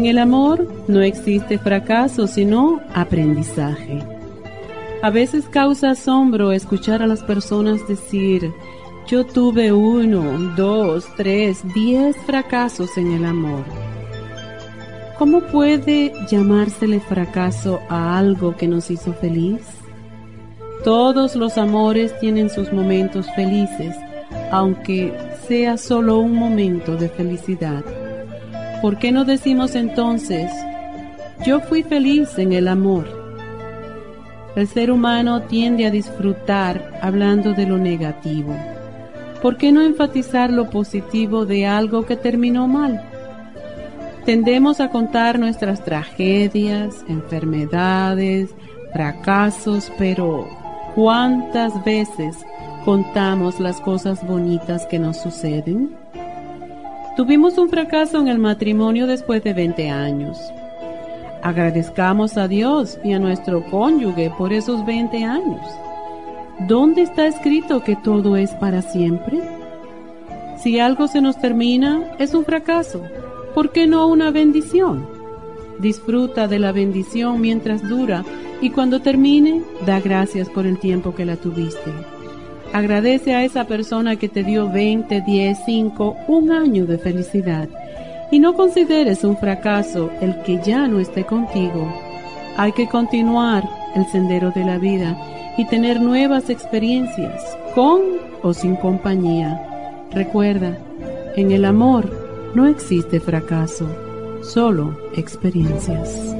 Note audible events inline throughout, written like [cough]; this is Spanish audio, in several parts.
En el amor no existe fracaso, sino aprendizaje. A veces causa asombro escuchar a las personas decir, yo tuve uno, dos, tres, diez fracasos en el amor. ¿Cómo puede llamársele fracaso a algo que nos hizo feliz? Todos los amores tienen sus momentos felices, aunque sea solo un momento de felicidad. ¿Por qué no decimos entonces, yo fui feliz en el amor? El ser humano tiende a disfrutar hablando de lo negativo. ¿Por qué no enfatizar lo positivo de algo que terminó mal? Tendemos a contar nuestras tragedias, enfermedades, fracasos, pero ¿cuántas veces contamos las cosas bonitas que nos suceden? Tuvimos un fracaso en el matrimonio después de 20 años. Agradezcamos a Dios y a nuestro cónyuge por esos 20 años. ¿Dónde está escrito que todo es para siempre? Si algo se nos termina, es un fracaso. ¿Por qué no una bendición? Disfruta de la bendición mientras dura y cuando termine, da gracias por el tiempo que la tuviste. Agradece a esa persona que te dio 20, 10, 5, un año de felicidad. Y no consideres un fracaso el que ya no esté contigo. Hay que continuar el sendero de la vida y tener nuevas experiencias, con o sin compañía. Recuerda, en el amor no existe fracaso, solo experiencias.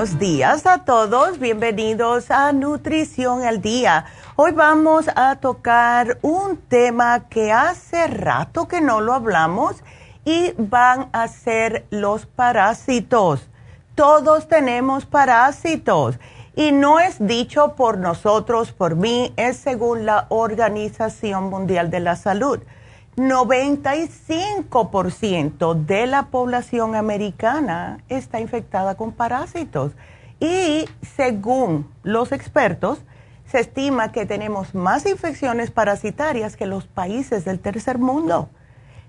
Buenos días a todos, bienvenidos a Nutrición al Día. Hoy vamos a tocar un tema que hace rato que no lo hablamos y van a ser los parásitos. Todos tenemos parásitos y no es dicho por nosotros, por mí, es según la Organización Mundial de la Salud. 95% de la población americana está infectada con parásitos y según los expertos, se estima que tenemos más infecciones parasitarias que los países del tercer mundo.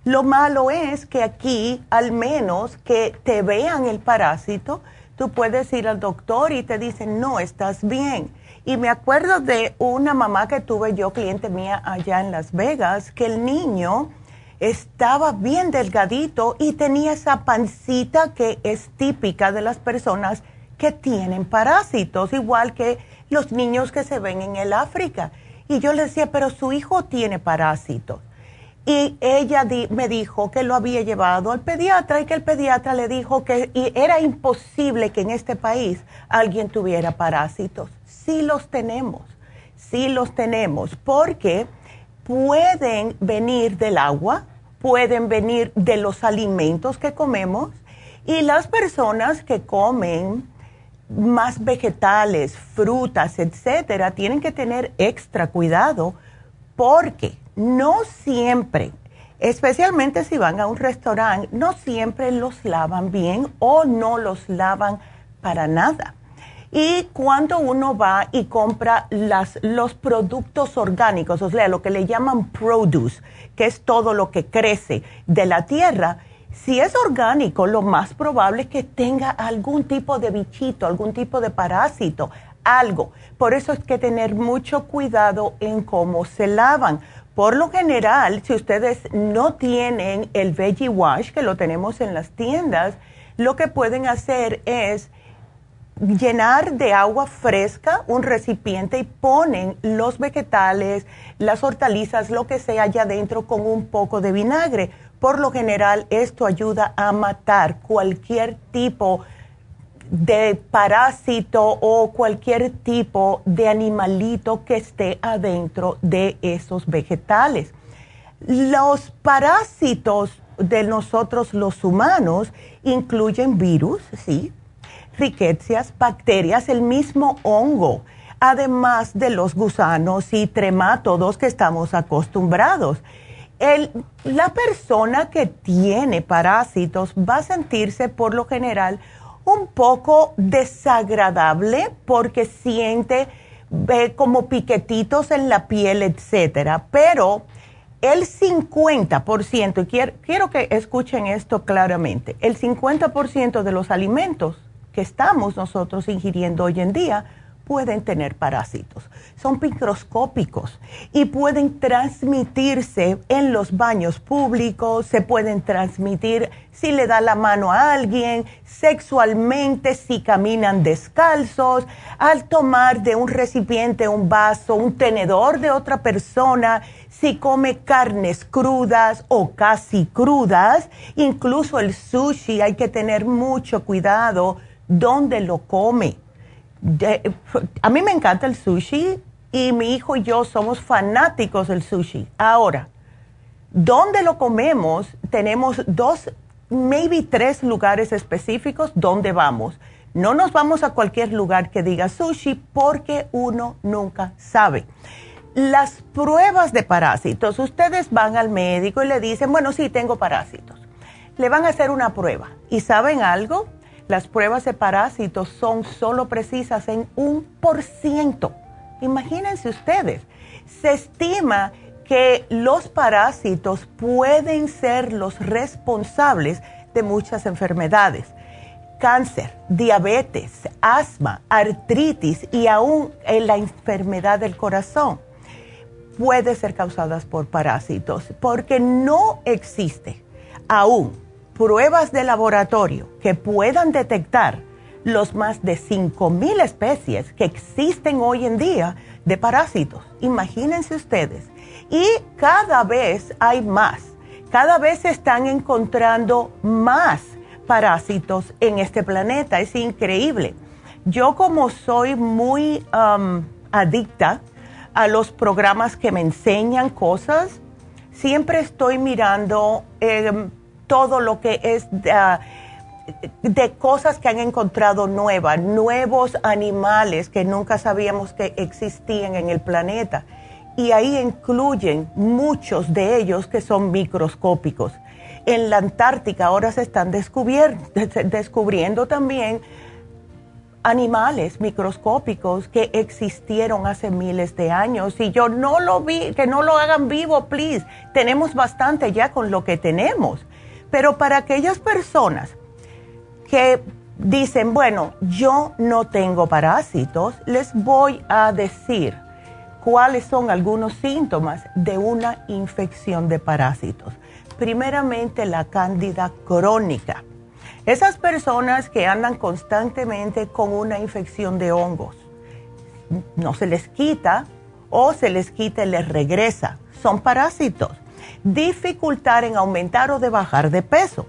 Lo malo es que aquí, al menos que te vean el parásito, tú puedes ir al doctor y te dicen, no, estás bien Y me acuerdo de una mamá que tuve yo, cliente mía allá en Las Vegas, que el niño estaba bien delgadito y tenía esa pancita que es típica de las personas que tienen parásitos, igual que los niños que se ven en el África. Y yo le decía, pero su hijo tiene parásitos. Y ella me dijo que lo había llevado al pediatra y que el pediatra le dijo que era imposible que en este país alguien tuviera parásitos. Sí los tenemos, sí los tenemos, porque pueden venir del agua, pueden venir de los alimentos que comemos y las personas que comen más vegetales, frutas, etcétera, tienen que tener extra cuidado porque no siempre, especialmente si van a un restaurante, no siempre los lavan bien o no los lavan para nada. Y cuando uno va y compra las, los productos orgánicos, o sea, lo que le llaman produce, que es todo lo que crece de la tierra, si es orgánico, lo más probable es que tenga algún tipo de bichito, algún tipo de parásito, algo. Por eso es que tener mucho cuidado en cómo se lavan. Por lo general, si ustedes no tienen el Veggie Wash, que lo tenemos en las tiendas, lo que pueden hacer es llenar de agua fresca un recipiente y ponen los vegetales, las hortalizas, lo que sea allá adentro con un poco de vinagre por lo general, esto ayuda a matar cualquier tipo de parásito o cualquier tipo de animalito que esté adentro de esos vegetales. Los parásitos de nosotros los humanos incluyen virus, sí, riquecias, bacterias, el mismo hongo, además de los gusanos y tremátodos que estamos acostumbrados la persona que tiene parásitos va a sentirse por lo general un poco desagradable porque siente como piquetitos en la piel, etcétera. Pero el 50%, y quiero, quiero que escuchen esto claramente, el 50% de los alimentos que estamos nosotros ingiriendo hoy en día pueden tener parásitos. Son microscópicos y pueden transmitirse en los baños públicos, se pueden transmitir si le da la mano a alguien, sexualmente, si caminan descalzos, al tomar de un recipiente un vaso, un tenedor de otra persona, si come carnes crudas o casi crudas, incluso el sushi, hay que tener mucho cuidado donde lo come a mí me encanta el sushi y mi hijo y yo somos fanáticos del sushi. Ahora, ¿dónde lo comemos? Tenemos dos, maybe tres lugares específicos donde vamos. No nos vamos a cualquier lugar que diga sushi porque uno nunca sabe. Las pruebas de parásitos, ustedes van al médico y le dicen, bueno, sí, tengo parásitos. Le van a hacer una prueba. ¿Y saben algo? Las pruebas de parásitos son solo precisas en un por ciento. Imagínense ustedes, se estima que los parásitos pueden ser los responsables de muchas enfermedades. Cáncer, diabetes, asma, artritis y aún la enfermedad del corazón puede ser causadas por parásitos porque no existe aún pruebas de laboratorio que puedan detectar los más de 5.000 especies que existen hoy en día de parásitos. Imagínense ustedes. Y cada vez hay más. Cada vez se están encontrando más parásitos en este planeta. Es increíble. Yo como soy muy um, adicta a los programas que me enseñan cosas, siempre estoy mirando... Eh, todo lo que es ah, de cosas que han encontrado nuevas, nuevos animales que nunca sabíamos que existían en el planeta. Y ahí incluyen muchos de ellos que son microscópicos. En la Antártica ahora se están descubriendo también animales microscópicos que existieron hace miles de años. Y yo no lo vi, que no lo hagan vivo, please. Tenemos bastante ya con lo que tenemos. Pero para aquellas personas que dicen, bueno, yo no tengo parásitos, les voy a decir cuáles son algunos síntomas de una infección de parásitos. Primeramente, la cándida crónica. Esas personas que andan constantemente con una infección de hongos, no se les quita o se les quita y les regresa. Son parásitos. Dificultar en aumentar o de bajar de peso.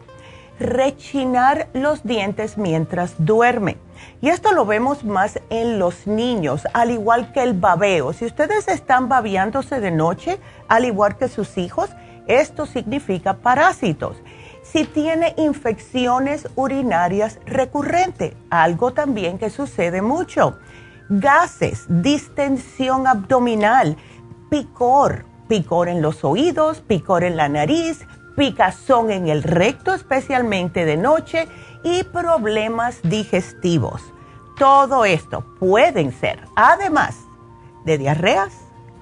Rechinar los dientes mientras duerme. Y esto lo vemos más en los niños, al igual que el babeo. Si ustedes están babeándose de noche, al igual que sus hijos, esto significa parásitos. Si tiene infecciones urinarias recurrentes, algo también que sucede mucho gases, distensión abdominal, picor, picor en los oídos, picor en la nariz, picazón en el recto, especialmente de noche, y problemas digestivos. Todo esto pueden ser, además de diarreas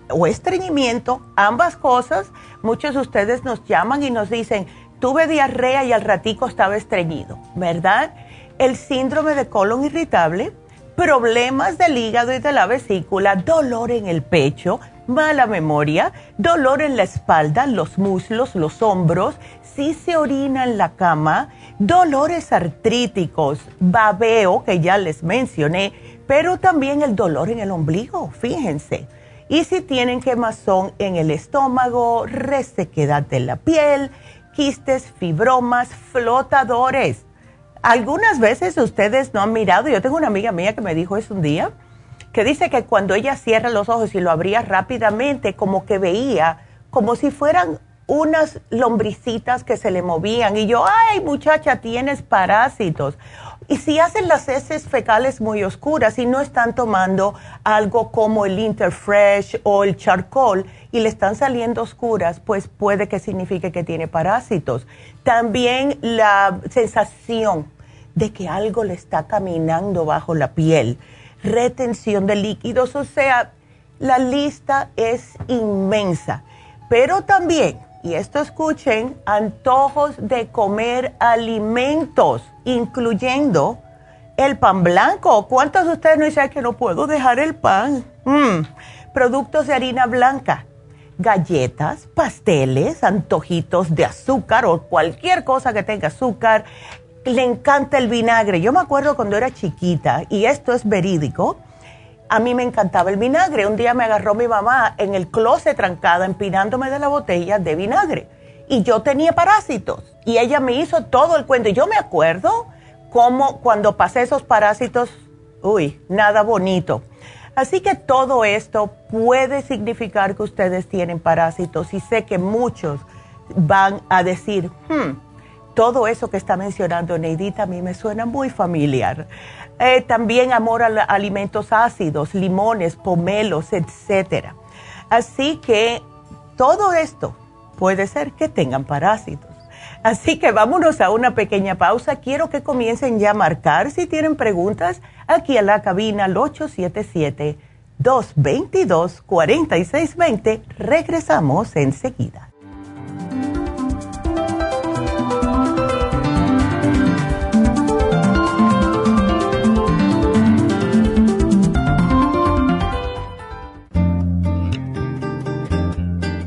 o estreñimiento, ambas cosas. Muchos de ustedes nos llaman y nos dicen, tuve diarrea y al ratico estaba estreñido, ¿verdad? El síndrome de colon irritable, problemas del hígado y de la vesícula, dolor en el pecho, mala memoria, dolor en la espalda, los muslos, los hombros, si se orina en la cama, dolores artríticos, babeo, que ya les mencioné, pero también el dolor en el ombligo, fíjense. Y si tienen quemazón en el estómago, resequedad de la piel, quistes, fibromas, flotadores algunas veces ustedes no han mirado, yo tengo una amiga mía que me dijo eso un día, que dice que cuando ella cierra los ojos y lo abría rápidamente, como que veía, como si fueran unas lombricitas que se le movían. Y yo, ay muchacha, tienes parásitos. Y si hacen las heces fecales muy oscuras y no están tomando algo como el Interfresh o el charcoal y le están saliendo oscuras, pues puede que signifique que tiene parásitos. También la sensación de que algo le está caminando bajo la piel, retención de líquidos, o sea, la lista es inmensa. Pero también y esto escuchen, antojos de comer alimentos, incluyendo el pan blanco. ¿Cuántos de ustedes no dicen que no puedo dejar el pan? Mm. Productos de harina blanca, galletas, pasteles, antojitos de azúcar o cualquier cosa que tenga azúcar. Le encanta el vinagre. Yo me acuerdo cuando era chiquita, y esto es verídico, a mí me encantaba el vinagre. Un día me agarró mi mamá en el closet trancada, empinándome de la botella de vinagre. Y yo tenía parásitos. Y ella me hizo todo el cuento. Y yo me acuerdo cómo cuando pasé esos parásitos, uy, nada bonito. Así que todo esto puede significar que ustedes tienen parásitos. Y sé que muchos van a decir, hmm, todo eso que está mencionando Neidita a mí me suena muy familiar. Eh, también amor a alimentos ácidos, limones, pomelos, etc. Así que todo esto puede ser que tengan parásitos. Así que vámonos a una pequeña pausa. Quiero que comiencen ya a marcar si tienen preguntas aquí a la cabina al 877-222-4620. Regresamos enseguida.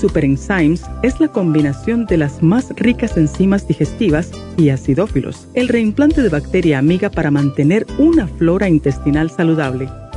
Super Enzymes es la combinación de las más ricas enzimas digestivas y acidófilos, el reimplante de bacteria amiga para mantener una flora intestinal saludable.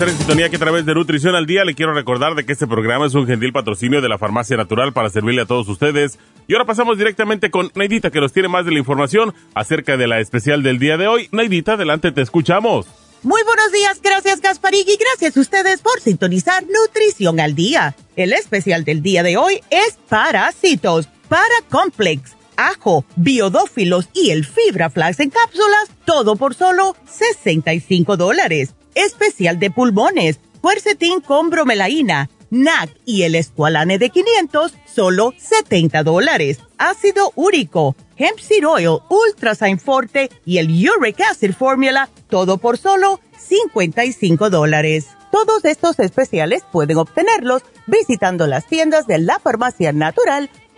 Estar en sintonía que a través de Nutrición al Día le quiero recordar de que este programa es un gentil patrocinio de la Farmacia Natural para servirle a todos ustedes. Y ahora pasamos directamente con Neidita que nos tiene más de la información acerca de la especial del día de hoy. Neidita, adelante, te escuchamos. Muy buenos días, gracias Gasparig y gracias a ustedes por sintonizar Nutrición al Día. El especial del día de hoy es Parásitos, para Complex, ajo, biodófilos y el Fibra Flax en cápsulas, todo por solo 65 dólares. Especial de pulmones, Quercetin con bromelaína, NAC y el Esqualane de 500, solo 70 dólares. Ácido úrico, Hemp Seed Oil, Ultrasign Forte y el Uric Acid Formula, todo por solo 55 dólares. Todos estos especiales pueden obtenerlos visitando las tiendas de la Farmacia Natural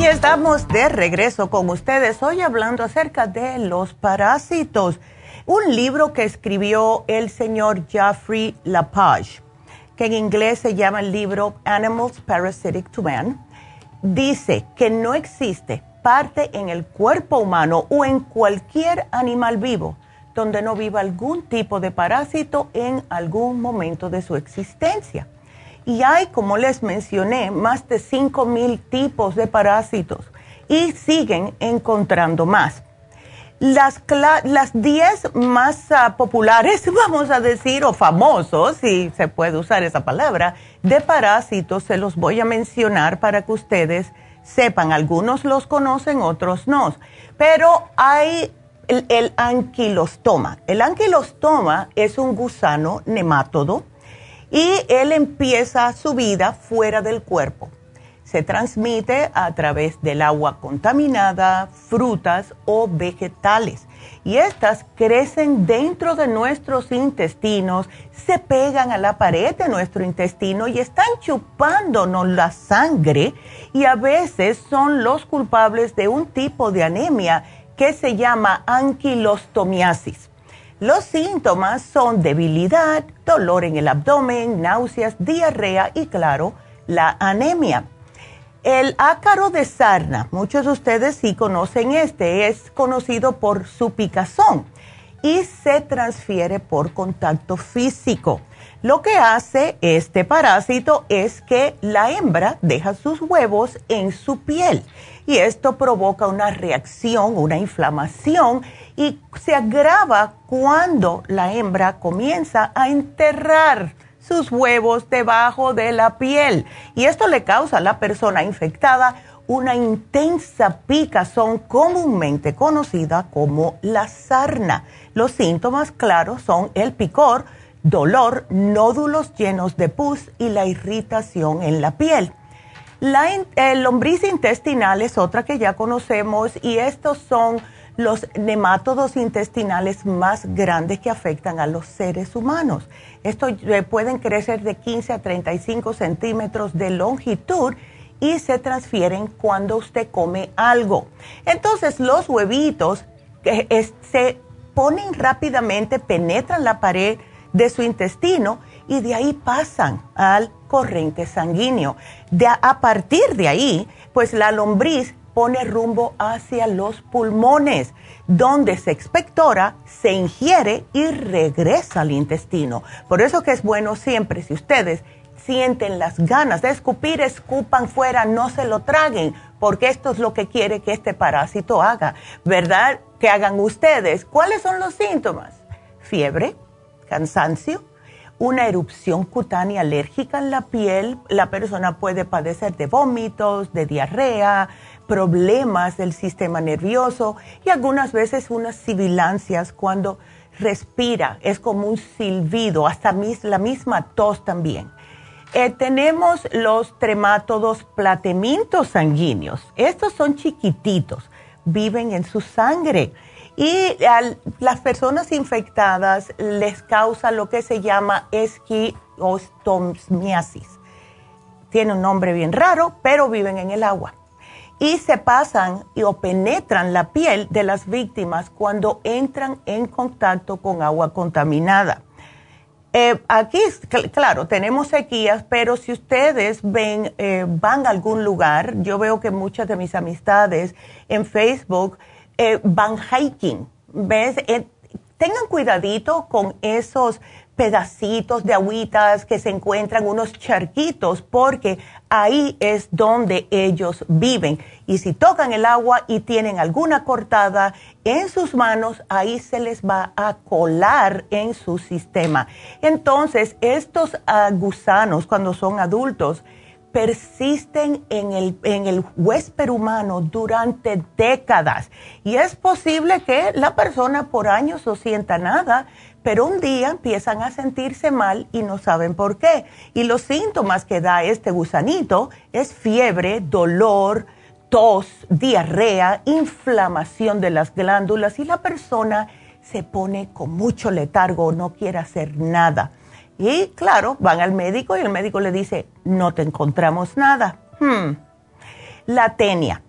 Y estamos de regreso con ustedes hoy hablando acerca de los parásitos. Un libro que escribió el señor Jeffrey Lapage, que en inglés se llama el libro Animals Parasitic to Man, dice que no existe parte en el cuerpo humano o en cualquier animal vivo donde no viva algún tipo de parásito en algún momento de su existencia. Y hay, como les mencioné, más de 5.000 tipos de parásitos y siguen encontrando más. Las, las 10 más ah, populares, [laughs] vamos a decir, o famosos, si se puede usar esa palabra, de parásitos, se los voy a mencionar para que ustedes sepan. Algunos los conocen, otros no. Pero hay el, el anquilostoma. El anquilostoma es un gusano nemátodo y él empieza su vida fuera del cuerpo. Se transmite a través del agua contaminada, frutas o vegetales. Y estas crecen dentro de nuestros intestinos, se pegan a la pared de nuestro intestino y están chupándonos la sangre y a veces son los culpables de un tipo de anemia que se llama anquilostomiasis. Los síntomas son debilidad, dolor en el abdomen, náuseas, diarrea y claro, la anemia. El ácaro de sarna, muchos de ustedes sí conocen este, es conocido por su picazón y se transfiere por contacto físico. Lo que hace este parásito es que la hembra deja sus huevos en su piel y esto provoca una reacción, una inflamación y se agrava cuando la hembra comienza a enterrar sus huevos debajo de la piel. Y esto le causa a la persona infectada una intensa picazón comúnmente conocida como la sarna. Los síntomas claros son el picor, dolor, nódulos llenos de pus y la irritación en la piel. La lombriz intestinal es otra que ya conocemos y estos son los nemátodos intestinales más grandes que afectan a los seres humanos. Estos eh, pueden crecer de 15 a 35 centímetros de longitud y se transfieren cuando usted come algo. Entonces los huevitos eh, se ponen rápidamente, penetran la pared de su intestino y de ahí pasan al corriente sanguíneo. De, a partir de ahí, pues la lombriz pone rumbo hacia los pulmones, donde se expectora, se ingiere y regresa al intestino. Por eso que es bueno siempre, si ustedes sienten las ganas de escupir, escupan fuera, no se lo traguen, porque esto es lo que quiere que este parásito haga, ¿verdad? Que hagan ustedes. ¿Cuáles son los síntomas? Fiebre, cansancio, una erupción cutánea alérgica en la piel, la persona puede padecer de vómitos, de diarrea, problemas del sistema nervioso y algunas veces unas sibilancias cuando respira, es como un silbido, hasta la misma tos también. Eh, tenemos los tremátodos platemintos sanguíneos. Estos son chiquititos, viven en su sangre. Y a las personas infectadas les causa lo que se llama esquistomiasis. Tiene un nombre bien raro, pero viven en el agua. Y se pasan y, o penetran la piel de las víctimas cuando entran en contacto con agua contaminada. Eh, aquí, claro, tenemos sequías, pero si ustedes ven, eh, van a algún lugar, yo veo que muchas de mis amistades en Facebook eh, van hiking, ¿ves? tengan cuidadito con esos pedacitos de agüitas que se encuentran, unos charquitos, porque ahí es donde ellos viven. Y si tocan el agua y tienen alguna cortada en sus manos, ahí se les va a colar en su sistema. Entonces, estos gusanos, cuando son adultos, persisten en el, en el huésped humano durante décadas. Y es posible que la persona por años no sienta nada, pero un día empiezan a sentirse mal y no saben por qué. Y los síntomas que da este gusanito es fiebre, dolor, tos, diarrea, inflamación de las glándulas y la persona se pone con mucho letargo, no quiere hacer nada. Y claro, van al médico y el médico le dice, no te encontramos nada. Hmm. La tenia.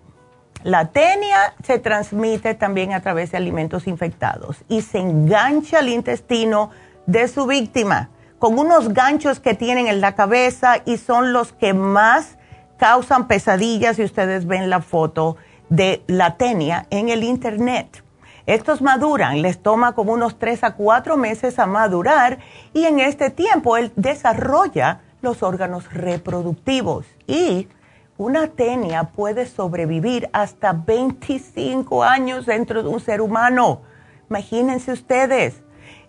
La tenia se transmite también a través de alimentos infectados y se engancha al intestino de su víctima con unos ganchos que tienen en la cabeza y son los que más causan pesadillas si ustedes ven la foto de la tenia en el internet. Estos maduran, les toma como unos 3 a 4 meses a madurar y en este tiempo él desarrolla los órganos reproductivos y una tenia puede sobrevivir hasta 25 años dentro de un ser humano. Imagínense ustedes.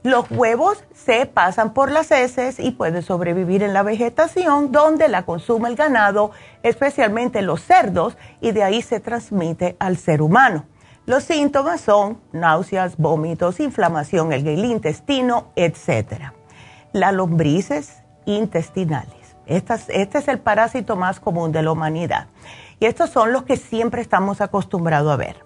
Los huevos se pasan por las heces y pueden sobrevivir en la vegetación donde la consume el ganado, especialmente los cerdos, y de ahí se transmite al ser humano. Los síntomas son náuseas, vómitos, inflamación en el intestino, etc. Las lombrices intestinales. Este es el parásito más común de la humanidad. Y estos son los que siempre estamos acostumbrados a ver.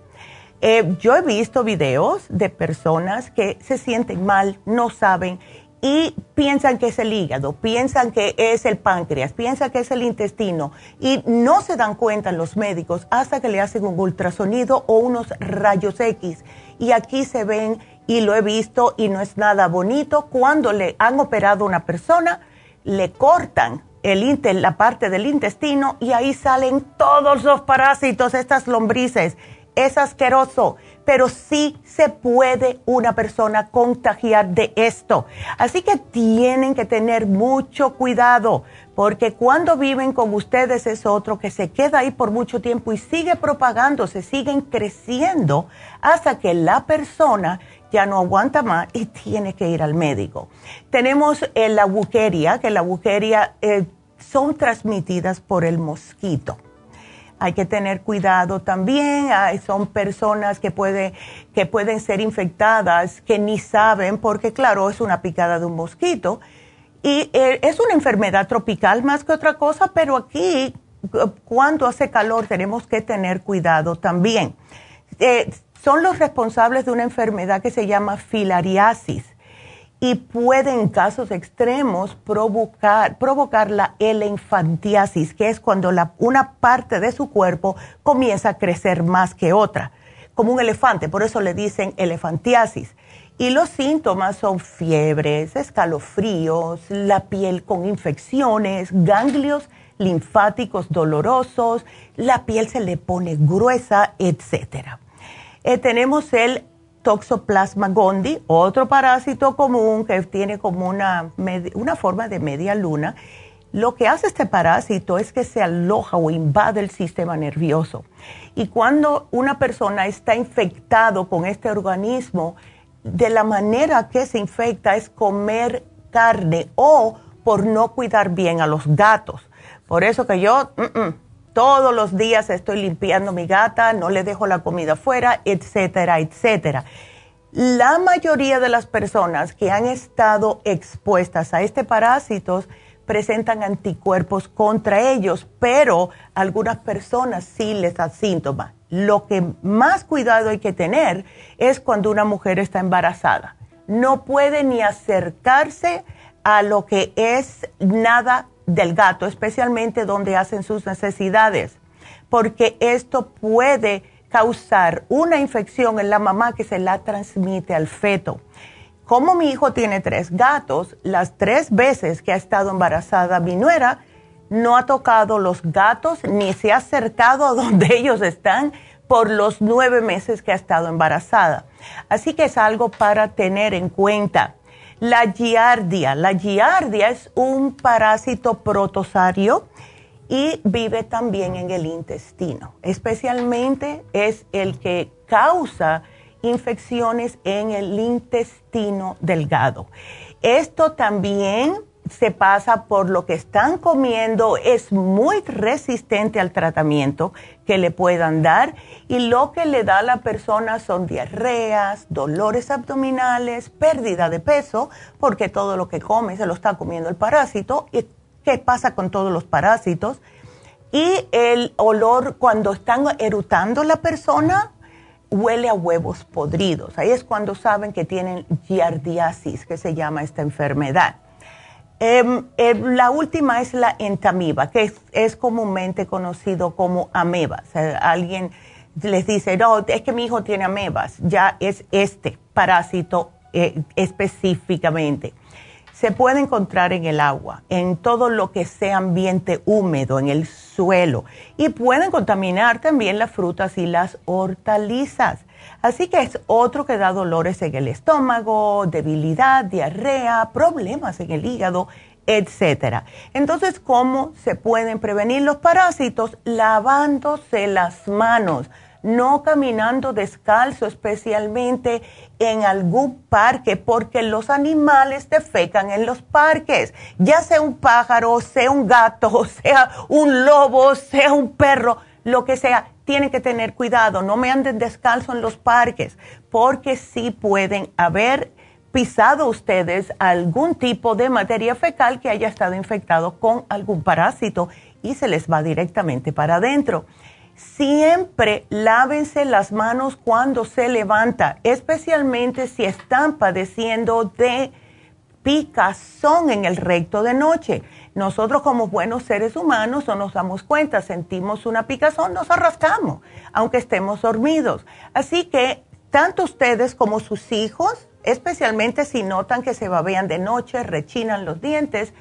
Eh, yo he visto videos de personas que se sienten mal, no saben y piensan que es el hígado, piensan que es el páncreas, piensan que es el intestino y no se dan cuenta los médicos hasta que le hacen un ultrasonido o unos rayos X. Y aquí se ven, y lo he visto y no es nada bonito, cuando le han operado a una persona, le cortan el, la parte del intestino y ahí salen todos los parásitos, estas lombrices. Es asqueroso pero sí se puede una persona contagiar de esto. Así que tienen que tener mucho cuidado, porque cuando viven con ustedes es otro que se queda ahí por mucho tiempo y sigue propagándose, siguen creciendo hasta que la persona ya no aguanta más y tiene que ir al médico. Tenemos la buqueria, que la buqueria son transmitidas por el mosquito hay que tener cuidado también. son personas que, puede, que pueden ser infectadas que ni saben porque, claro, es una picada de un mosquito. Y eh, es una enfermedad tropical más que otra cosa, pero aquí, cuando hace calor, tenemos que tener cuidado también. Eh, son los responsables de una enfermedad que se llama filariasis y puede en casos extremos provocar, la elefantiasis, que es cuando la, una parte de su cuerpo comienza a crecer más que otra, como un elefante, por eso le dicen elefantiasis. Y los síntomas son fiebres, escalofríos, la piel con infecciones, ganglios linfáticos dolorosos, la piel se le pone gruesa, etc. Eh, tenemos el Toxoplasma gondii, otro parásito común que tiene como una, una forma de media luna. Lo que hace este parásito es que se aloja o invade el sistema nervioso. Y cuando una persona está infectado con este organismo, de la manera que se infecta es comer carne o por no cuidar bien a los gatos. Por eso que yo mm, mm, todos los días estoy limpiando mi gata, no le dejo la comida fuera, etcétera, etcétera. La mayoría de las personas que han estado expuestas a este parásito presentan anticuerpos contra ellos, pero algunas personas sí les dan síntomas. lo que más cuidado hay que tener es cuando una mujer está embarazada. No puede ni acercarse a lo que es nada del gato, especialmente donde hacen sus necesidades, porque esto puede causar una infección en la mamá que se la transmite al feto. Como mi hijo tiene tres gatos, las tres veces que ha estado embarazada mi nuera, no ha tocado los gatos ni se ha acercado a donde [laughs] ellos están por los nueve meses que ha estado embarazada. Así que es algo para tener en cuenta. La giardia. La giardia es un parásito protosario y vive también en el intestino. Especialmente es el que causa infecciones en el intestino delgado. Esto también se pasa por lo que están comiendo, es muy resistente al tratamiento que le puedan dar y lo que le da a la persona son diarreas, dolores abdominales, pérdida de peso, porque todo lo que come se lo está comiendo el parásito. ¿Y qué pasa con todos los parásitos? Y el olor cuando están erutando la persona huele a huevos podridos. Ahí es cuando saben que tienen giardiasis, que se llama esta enfermedad. Em, em, la última es la entamiba, que es, comúnmente conocido como ameba. alguien les dice, no, es que mi hijo tiene amebas, ya es este parásito eh, específicamente. Se puede encontrar en el agua, en todo lo que sea ambiente húmedo, en el suelo, y pueden contaminar también las frutas y las hortalizas. Así que es otro que da dolores en el estómago, debilidad, diarrea, problemas en el hígado, etcétera. Entonces, ¿cómo se pueden prevenir los parásitos? Lavándose las manos, no caminando descalzo, especialmente en algún parque, porque los animales defecan en los parques, ya sea un pájaro, sea un gato, [laughs] sea un lobo, sea un perro, lo que sea tienen que tener cuidado, no me anden descalzo en los parques, porque sí pueden haber pisado ustedes algún tipo de materia fecal que haya estado infectado con algún parásito y se les va directamente para adentro. Siempre lávense las manos cuando se levanta, especialmente si están padeciendo de picazón en el recto de noche. Nosotros como buenos seres humanos no nos damos cuenta, sentimos una picazón, nos arrastramos, aunque estemos dormidos. Así que tanto ustedes como sus hijos, especialmente si notan que se babean de noche, rechinan los dientes,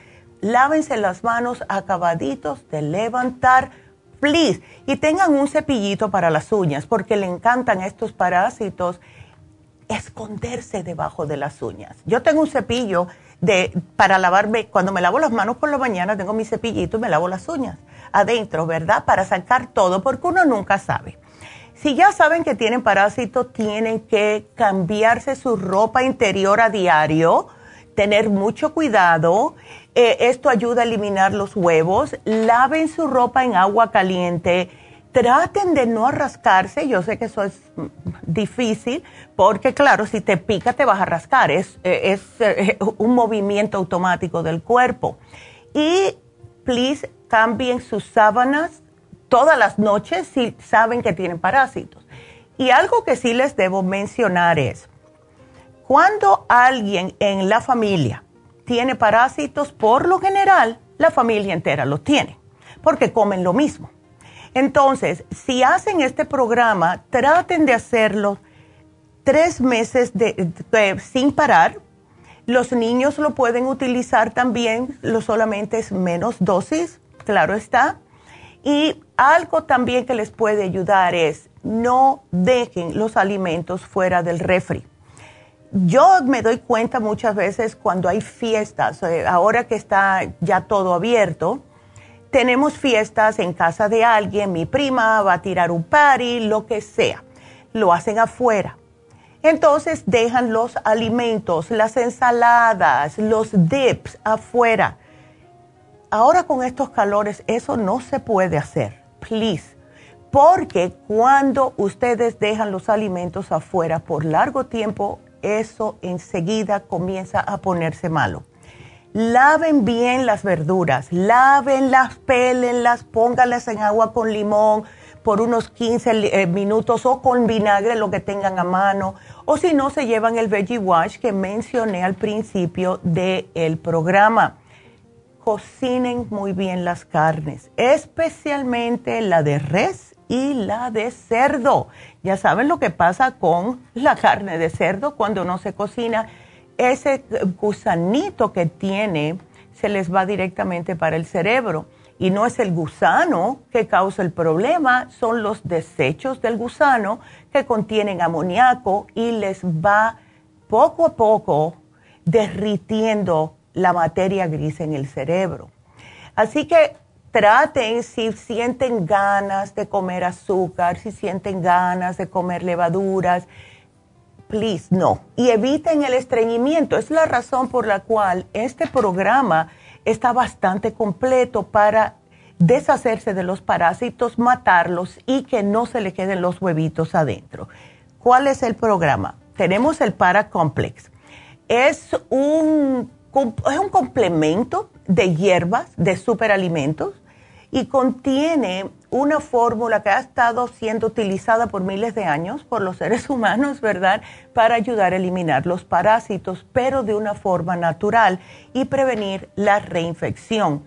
lávense las manos acabaditos de levantar, please, y tengan un cepillito para las uñas, porque le encantan estos parásitos esconderse debajo de las uñas. Yo tengo un cepillo de, para lavarme, cuando me lavo las manos por la mañana, tengo mi cepillito y me lavo las uñas adentro, ¿verdad? Para sacar todo, porque uno nunca sabe. Si ya saben que tienen parásitos, tienen que cambiarse su ropa interior a diario, tener mucho cuidado. Eh, esto ayuda a eliminar los huevos. Laven su ropa en agua caliente traten de no rascarse, yo sé que eso es difícil, porque claro, si te pica te vas a rascar, es, es, eh, un movimiento automático del cuerpo. Y please cambien sus sábanas todas las noches si saben que tienen parásitos. Y algo que sí les debo mencionar es, cuando alguien en la familia tiene parásitos, por lo general, la familia entera los tiene, porque comen lo mismo. Entonces, si hacen este programa, traten de hacerlo tres meses sin parar. Los niños lo pueden utilizar también, lo solamente es menos dosis, claro está. Y algo también que les puede ayudar es no dejen los alimentos fuera del refri. Yo me doy cuenta muchas veces cuando hay fiestas, eh, ahora que está ya todo abierto, tenemos fiestas en casa de alguien, mi prima va a tirar un party, lo que sea. Lo hacen afuera. Entonces dejan los alimentos, las ensaladas, los dips afuera. Ahora con estos calores eso no se puede hacer, please. Porque cuando ustedes dejan los alimentos afuera por largo tiempo, eso enseguida comienza a ponerse malo laven bien las verduras, lávenlas, pélenlas, póngalas en agua con limón, por unos 15 eh, minutos o con vinagre, lo que tengan a mano, o si no, se llevan el Veggie Wash que mencioné al principio del programa. Cocinen muy bien las carnes, especialmente la de res y la de cerdo. Ya saben lo que pasa con la carne de cerdo cuando no se cocina. Ese gusanito que tiene se les va directamente para el cerebro y no es el gusano que causa el problema, son los desechos del gusano que contienen amoníaco y les va poco a poco derritiendo la materia gris en el cerebro. Así que traten si sienten ganas de comer azúcar, si sienten ganas de comer levaduras, please no. Y eviten el estreñimiento. Es la razón por la cual este programa está bastante completo para deshacerse de los parásitos, matarlos y que no se le queden los huevitos adentro. ¿Cuál es el programa? Tenemos el Paracomplex. Es un, es un complemento de hierbas, de superalimentos, y contiene una fórmula que ha estado siendo utilizada por miles de años por los seres [laughs] humanos, ¿verdad? Para ayudar a eliminar los parásitos, pero de una forma natural y prevenir la reinfección.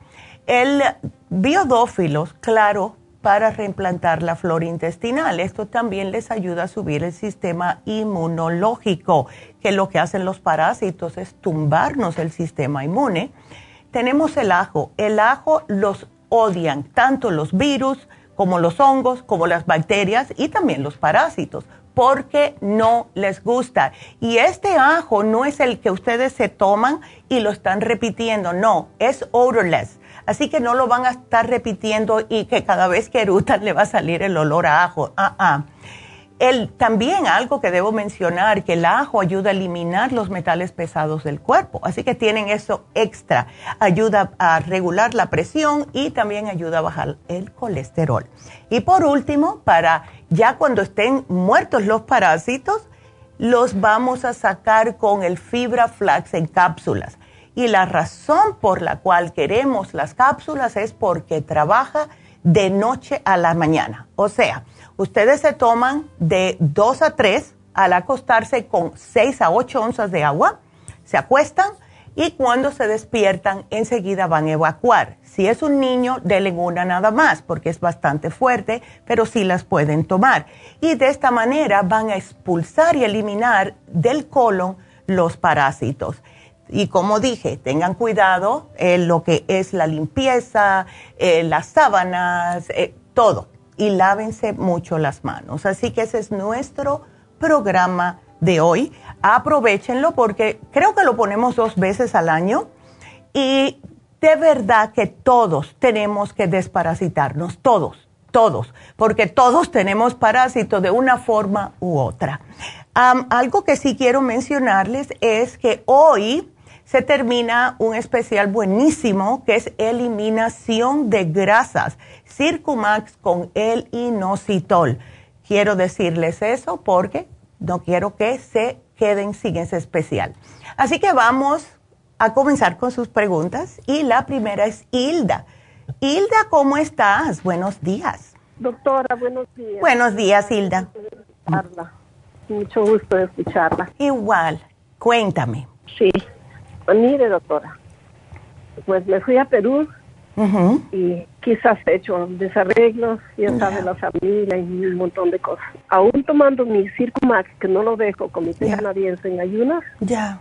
El biodófilos, claro, para reimplantar la flora intestinal. Esto también les ayuda a subir el sistema inmunológico, que lo que hacen los parásitos es tumbarnos el sistema inmune. Tenemos el ajo. El ajo los odian tanto los virus como los hongos, como las bacterias y también los parásitos, porque no les gusta. Y este ajo no es el que ustedes se toman y lo están repitiendo, no, es odorless. Así que no lo van a estar repitiendo y que cada vez que erutan [laughs] le va a salir el olor a ajo. Ah, ah también algo que debo mencionar, que el ajo ayuda a eliminar los metales pesados del cuerpo, así que tienen eso extra, ayuda a regular la presión y también ayuda a bajar el colesterol. Y por último, para ya cuando estén muertos los parásitos, los vamos a sacar con el fibra flax en cápsulas. Y la razón por la cual queremos las cápsulas es porque trabaja de noche a la mañana. O sea, Ustedes se toman de 2 a 3 al acostarse con 6 a 8 onzas de agua, se acuestan y cuando se despiertan enseguida van a evacuar. Si es un niño, denle una nada más porque es bastante fuerte, pero sí las pueden tomar. Y de esta manera van a expulsar y eliminar del colon los parásitos. Y como dije, tengan cuidado en lo que es la limpieza, eh, las sábanas, eh, todo y lávense mucho las manos. Así que ese es nuestro programa de hoy. Aprovechenlo porque creo que lo ponemos dos veces al año y de verdad que todos tenemos que desparasitarnos, todos, todos, porque todos tenemos parásitos de una forma u otra. algo que sí quiero mencionarles es que hoy se termina un especial buenísimo que es eliminación de grasas, Circumax con el inositol. Quiero decirles eso porque no quiero que se queden sin ese especial. Así que vamos a comenzar con sus preguntas y la primera es Hilda. Hilda, ¿cómo estás? Buenos días. Doctora, buenos días. Buenos días, Hilda. Mucho gusto de escucharla. Igual, cuéntame. Sí, Mire, doctora, pues me fui a Perú y quizás he hecho desarreglos, ya sabe, la familia y un montón de cosas. Aún tomando mi Circumax, que no lo dejo con mi té canadiense en ayunas, ya.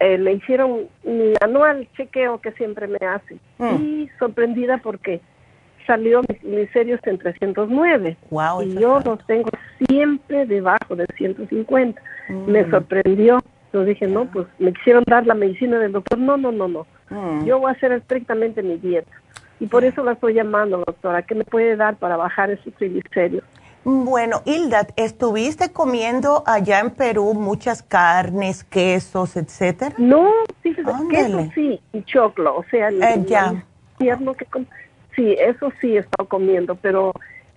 Eh, le hicieron mi anual chequeo que siempre me hace. Mm. Y sorprendida porque salió mis serios en 309. Wow, y yo los tengo siempre debajo de 150. Me mm. sorprendió yo dije, no, pues me quisieron dar la medicina del doctor. No, no, no, no. Mm. Yo voy a hacer estrictamente mi dieta. Y por eso la estoy llamando, doctora. ¿Qué me puede dar para bajar esos triglicéridos? Bueno, Hilda, ¿estuviste comiendo allá en Perú muchas carnes, quesos, etcétera? No, sí, queso sí, y choclo, o sea, el, eh, ya. que sí, eso sí he estado comiendo, pero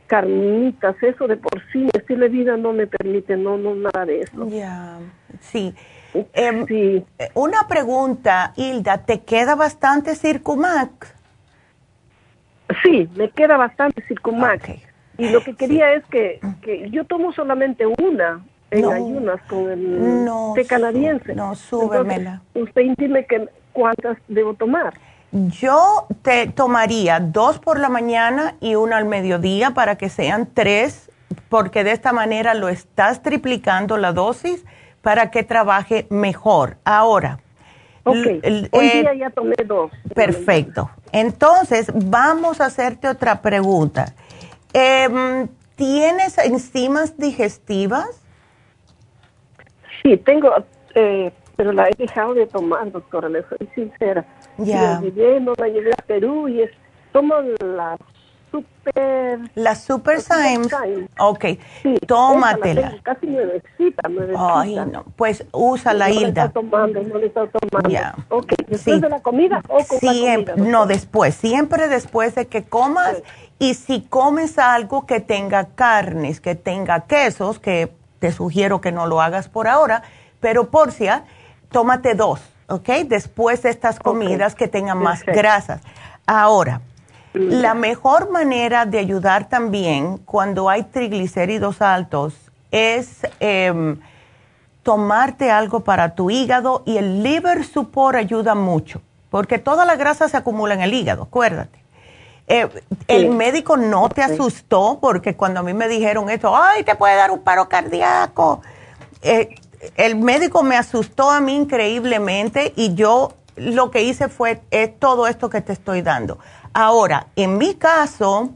carnitas, eso de por sí, mi estilo de vida no me permite, no, no, nada de eso. Ya, sí. Em, sí. Una pregunta, Hilda, ¿te queda bastante Circumax? Sí, me queda bastante Circumax. Y lo que quería es que, que yo tomo solamente una en ayunas con el té canadiense. No, súbemela. usted dime que cuántas debo tomar. Yo te tomaría dos por la mañana y una al mediodía para que sean tres, porque de esta manera lo estás triplicando la dosis para que trabaje mejor. Ahora. Ok, hoy eh, día ya tomé dos. Perfecto. Entonces, vamos a hacerte otra pregunta. Em, ¿Tienes enzimas digestivas? Sí, tengo, eh, pero la he dejado de tomar, doctora, le soy sincera. Ya. Yeah. no la llevé a Perú y es, tomo la super... La super Symes. Ok, sí, tómatela. casi nuevecita, nuevecita. Ay, no, pues usa la Hilda. No tomando, no le está tomando. Ya. Ok, ¿después de la comida o con Siempre, No, después, siempre después de que comas. Y si comes algo que tenga carnes, que tenga quesos, que te sugiero que no lo hagas por ahora, pero por si tómate dos, ¿ok? Después de estas comidas que tengan más grasas. Ahora, la mejor manera de ayudar también cuando hay triglicéridos altos es em, tomarte algo para tu hígado y el liver support ayuda mucho, porque toda la grasa se acumula en el hígado, acuérdate. Eh, el médico no te asustó porque cuando a mí me dijeron esto, ay, te puede dar un paro cardíaco. Eh, el médico me asustó a mí increíblemente y yo lo que hice fue todo esto que te estoy dando. Ahora, en mi caso,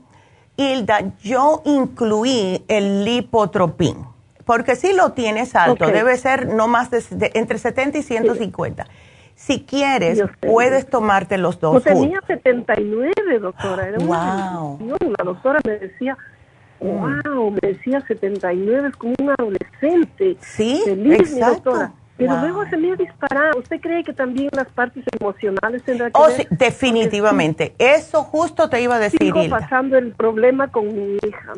Hilda, yo incluí el lipotropín, porque si lo tienes alto, debe ser no más de, entre 70 y 150. Si quieres, puedes tomarte los dos. Yo tenía 79, doctora. Era wow. La doctora me decía, wow, me decía 79, es como un adolescente. Sí, Feliz, exacto. doctora. Pero luego se me ha disparado. ¿Usted cree que también las partes emocionales tendrán que oh, Sí, definitivamente. Eso justo te iba a decir. Sigo pasando el problema con mi hija.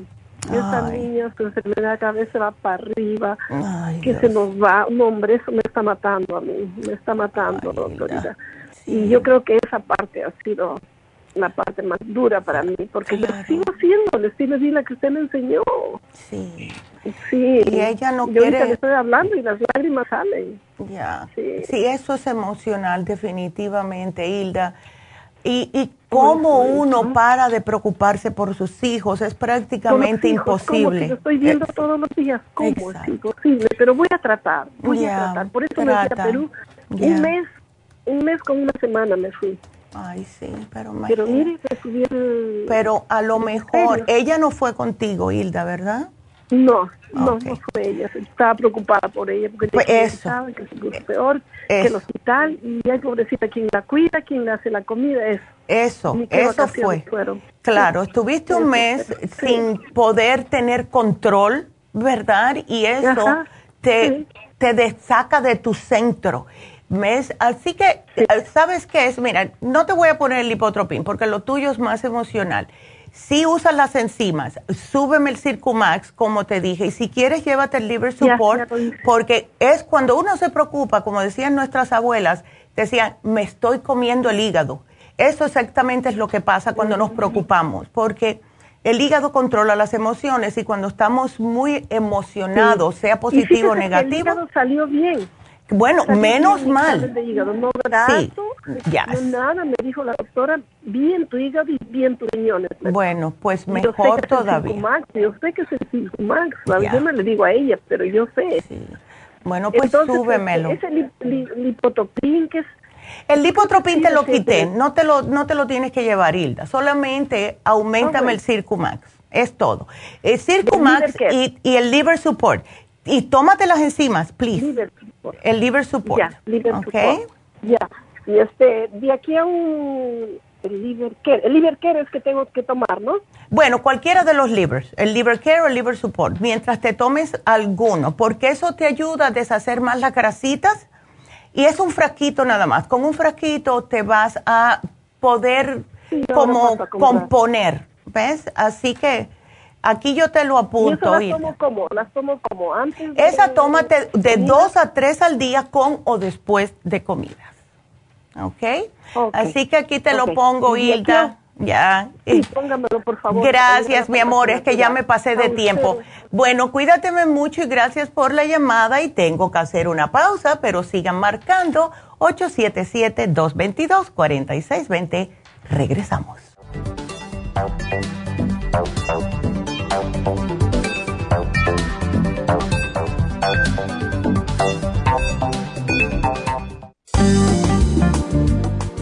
Esta niña, su enfermedad cada vez se va para arriba, que se nos va. Un hombre, eso me está matando a mí, me está matando, doctora. Y yo creo que esa parte ha sido la parte más dura para mí, porque yo sigo siendo el estilo de vida que usted me enseñó. Sí. Sí. Y ella no yo quiere... le estoy hablando y las lágrimas salen. Ya. Sí. sí. eso es emocional, definitivamente, Hilda. Y, y cómo uno para de preocuparse por sus hijos es prácticamente imposible. Yo estoy viendo eh, todos los días cómo es imposible, pero voy a tratar, voy a tratar. Por eso me fui a Perú. Un mes, un mes con una semana me fui. Ay, sí, pero Pero mire, Pero a lo mejor, ella no fue contigo, Hilda, ¿verdad? No, no, no fue ella. Estaba preocupada por ella porque pues eso. que se peor que el hospital y hay pobrecita quien la cuida, quien le hace la comida. Eso, eso, eso fue. Claro, estuviste un mes sin poder tener control, ¿verdad? Y eso te, te desaca de tu centro. ¿Ves? Así que, ¿sabes qué es? Mira, no te voy a poner el lipotropín porque lo tuyo es más emocional. Si usas las enzimas, súbeme el Circumax, como te dije, y si quieres, llévate el Liver Support, porque es cuando uno se preocupa, como decían nuestras abuelas, decían, me estoy comiendo el hígado. Eso exactamente es lo que pasa cuando nos preocupamos, porque el hígado controla las emociones y cuando estamos muy emocionados, sea positivo o negativo. el hígado salió bien. Bueno, menos mal. De hígado, no sí, ya. No nada, me dijo la doctora, bien tu hígado y bien tus riñones. Bueno, pues mejor todavía. yo sé que es el Circumax, yo no le digo a ella, pero yo sé. Bueno, pues súbemelo. Ese li, lipotropín que es... El lipotropín te lo quité, no te lo, no te lo tienes que llevar, Hilda. Solamente aumentame el Circumax, es todo. El Circumax y, y, el Liver Support. Y tómate las enzimas, please. El liver support. Ya, liver support. Ya. Y este, de aquí a un el liver care. El liver care es que tengo que tomar, ¿no? Bueno, cualquiera de los livers, el liver care o el liver support, mientras te tomes alguno, porque eso te ayuda a deshacer más las grasitas y es un frasquito nada más. Con un frasquito te vas a poder como componer, ¿ves? Así que Aquí yo te lo apunto. ¿Y las tomo como? ¿Las tomo como antes? Esa tómate de dos a tres al día con o después de comidas. ¿Ok? Así que aquí te lo pongo, Hilda. Ya. Sí, póngamelo, por favor. Gracias, mi amor, es que ya me pasé de tiempo. Bueno, cuídateme mucho y gracias por la llamada y tengo que hacer una pausa, pero sigan marcando 877-222-4620. Regresamos. Thank you.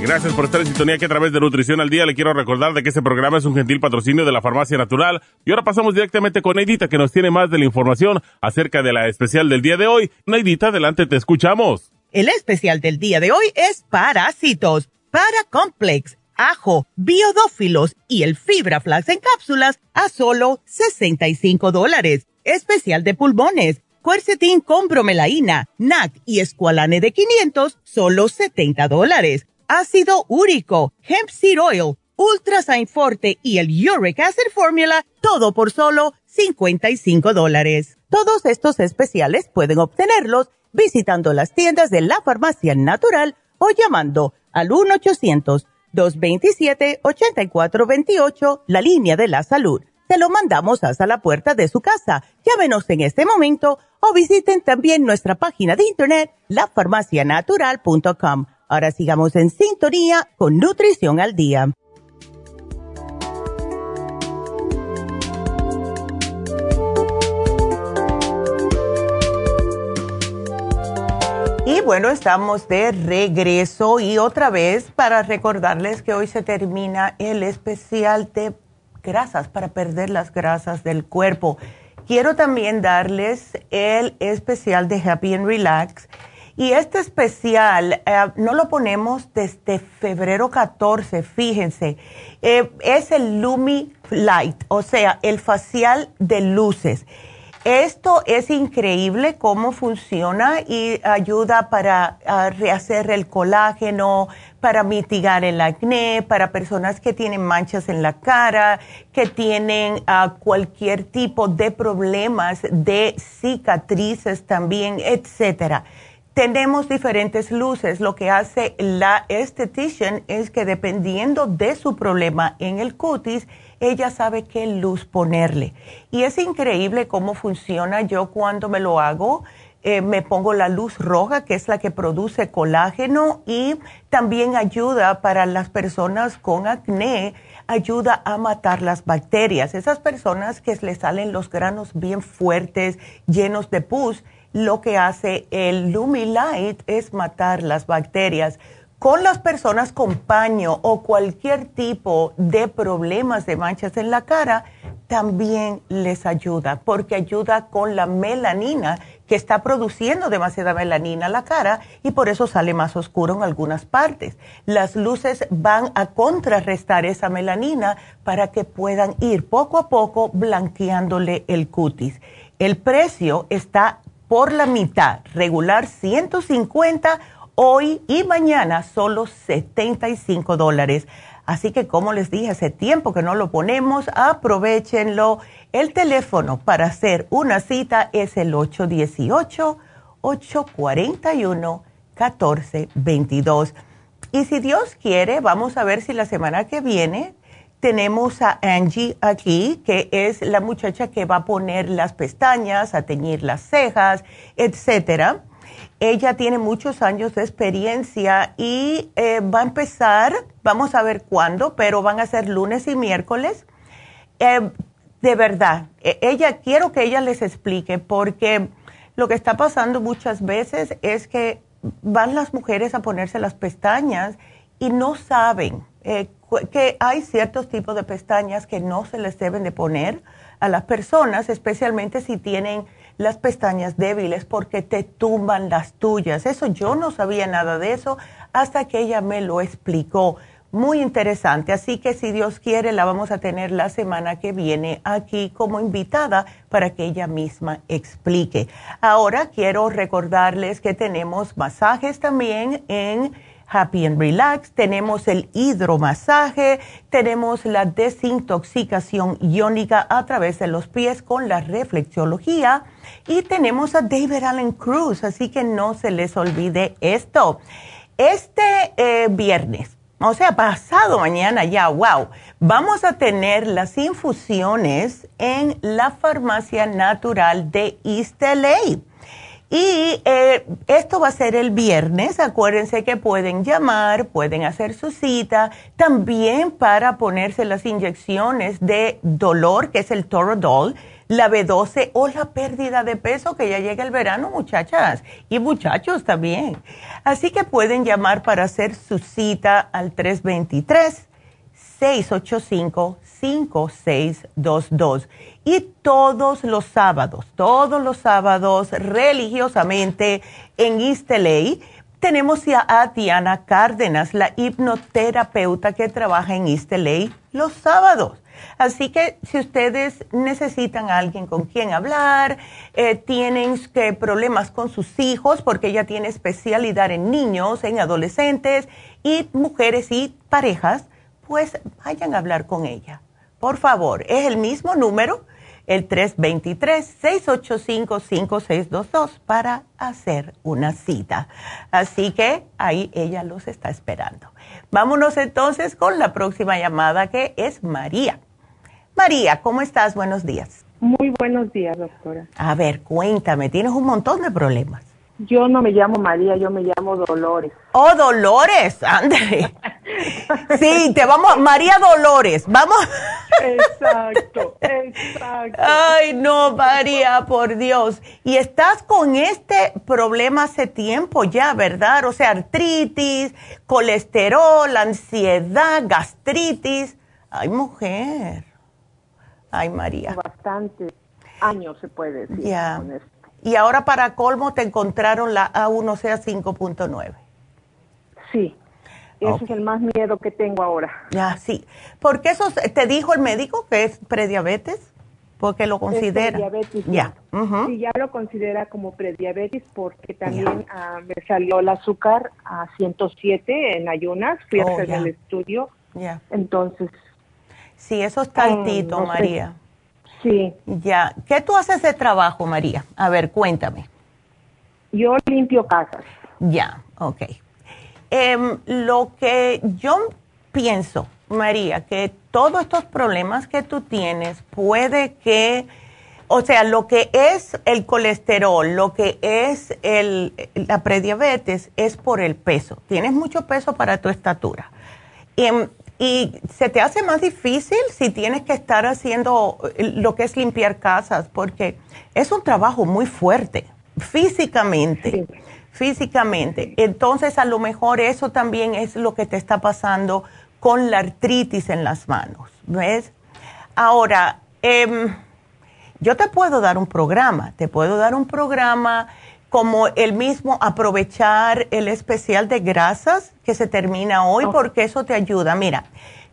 Gracias por estar en sintonía que a través de Nutrición al Día le quiero recordar de que este programa es un gentil patrocinio de la Farmacia Natural. Y ahora pasamos directamente con Neidita que nos tiene más de la información acerca de la especial del día de hoy. Neidita, adelante, te escuchamos. El especial del día de hoy es parásitos, paracomplex, ajo, biodófilos y el fibra flax en cápsulas a solo 65 dólares. Especial de pulmones, cuercetín con bromelaína, NAC y escualane de 500, solo 70 dólares ácido úrico, hemp seed oil, ultrasign forte y el uric acid formula, todo por solo 55 dólares. Todos estos especiales pueden obtenerlos visitando las tiendas de la farmacia natural o llamando al 1-800-227-8428, la línea de la salud. Se lo mandamos hasta la puerta de su casa. Llámenos en este momento o visiten también nuestra página de internet, lafarmacianatural.com Ahora sigamos en sintonía con Nutrición al Día. Y bueno, estamos de regreso y otra vez para recordarles que hoy se termina el especial de grasas para perder las grasas del cuerpo. Quiero también darles el especial de Happy and Relax y este especial eh, no lo ponemos desde febrero 14, fíjense. Eh, es el Lumi Light, o sea, el facial de luces. Esto es increíble cómo funciona y ayuda para rehacer el colágeno, para mitigar el acné, para personas que tienen manchas en la cara, que tienen ah, cualquier tipo de problemas de cicatrices también, etcétera tenemos diferentes luces. Lo que hace la estetician es que dependiendo de su problema en el cutis, ella sabe qué luz ponerle. Y es increíble cómo funciona. Yo cuando me lo hago, eh, me pongo la luz roja, que es la que produce colágeno y también ayuda para las personas con acné, ayuda a matar las bacterias. Esas personas que les salen los granos bien fuertes, llenos de pus, lo que hace el Lumilight es matar las bacterias. Con las personas con paño o cualquier tipo de problemas de manchas en la cara, también les ayuda porque ayuda con la melanina que está produciendo demasiada melanina en la cara y por eso sale más oscuro en algunas partes. Las luces van a contrarrestar esa melanina para que puedan ir poco a poco blanqueándole el cutis. El precio está por la mitad, regular 150, hoy y mañana solo 75 dólares. Así que como les dije, hace tiempo que no lo ponemos, aprovechenlo. El teléfono para hacer una cita es el 818-841-1422. Y si Dios quiere, vamos a ver si la semana que viene tenemos a Angie aquí, que es la muchacha que va a poner las pestañas, a teñir las cejas, etcétera. Ella tiene muchos años de experiencia y eh, va a empezar, vamos a ver cuándo, pero van a ser lunes y miércoles. Eh, de verdad, e, ella, quiero que ella les explique porque lo que está pasando muchas veces es que van las mujeres a ponerse las pestañas y no saben eh, que hay ciertos tipos de pestañas que no se les deben de poner a las personas, especialmente si tienen las pestañas débiles porque te tumban las tuyas. Eso yo no sabía nada de eso hasta que ella me lo explicó. Muy interesante. Así que si Dios quiere, la vamos a tener la semana que viene aquí como invitada para que ella misma explique. Ahora quiero recordarles que tenemos masajes también en Happy and Relax, tenemos el hidromasaje, tenemos la desintoxicación iónica a través de los pies con la reflexología y tenemos a David Allen Cruz, así que no se les olvide esto. Este eh, viernes, o sea, pasado mañana ya, wow, vamos a tener las infusiones en la farmacia natural de East LA. Y eh, esto va a ser el viernes. Acuérdense que pueden llamar, pueden hacer su cita. También para ponerse las inyecciones de dolor, que es el Torodol, la B12 o la pérdida de peso, que ya llega el verano, muchachas. Y muchachos también. Así que pueden llamar para hacer su cita al 323. 685-5622. Y todos los sábados, todos los sábados, religiosamente en East tenemos a Diana Cárdenas, la hipnoterapeuta que trabaja en East los sábados. Así que si ustedes necesitan a alguien con quien hablar, eh, tienen que, problemas con sus hijos, porque ella tiene especialidad en niños, en adolescentes y mujeres y parejas, pues vayan a hablar con ella. Por favor, es el mismo número, el 323-685-5622 para hacer una cita. Así que ahí ella los está esperando. Vámonos entonces con la próxima llamada que es María. María, ¿cómo estás? Buenos días. Muy buenos días, doctora. A ver, cuéntame, tienes un montón de problemas. Yo no me llamo María, yo me llamo Dolores. Oh, Dolores, André. Sí, te vamos, María Dolores, vamos. Exacto, exacto. Ay, no, María, por Dios. Y estás con este problema hace tiempo ya, ¿verdad? O sea, artritis, colesterol, ansiedad, gastritis. Ay, mujer. Ay, María. Bastante años se puede decir. Ya. Y ahora para colmo te encontraron la A1C 5.9. Sí. Ese es el más miedo que tengo ahora. Ya, sí. ¿Por qué eso te dijo el médico que es prediabetes? Porque lo considera. prediabetes. Ya. Sí, ya lo considera como prediabetes porque también ah, me salió el azúcar a 107 en ayunas. Fui a oh, hacer el estudio. Ya. Entonces. Sí, eso está altito, María. Sí. Ya. ¿Qué tú haces de trabajo, María? A ver, cuéntame. Yo limpio casas. Ya, ok. Em, lo que yo pienso, María, que todos estos problemas que tú tienes puede que, o sea, lo que es el colesterol, lo que es el, la prediabetes es por el peso. Tienes mucho peso para tu estatura. Em, y se te hace más difícil si tienes que estar haciendo lo que es limpiar casas, porque es un trabajo muy fuerte, físicamente, físicamente. Entonces, a lo mejor eso también es lo que te está pasando con la artritis en las manos, ¿ves? Ahora, em, yo te puedo dar un programa, te puedo dar un programa como el mismo aprovechar el especial de grasas que se termina hoy, porque eso te ayuda. Mira,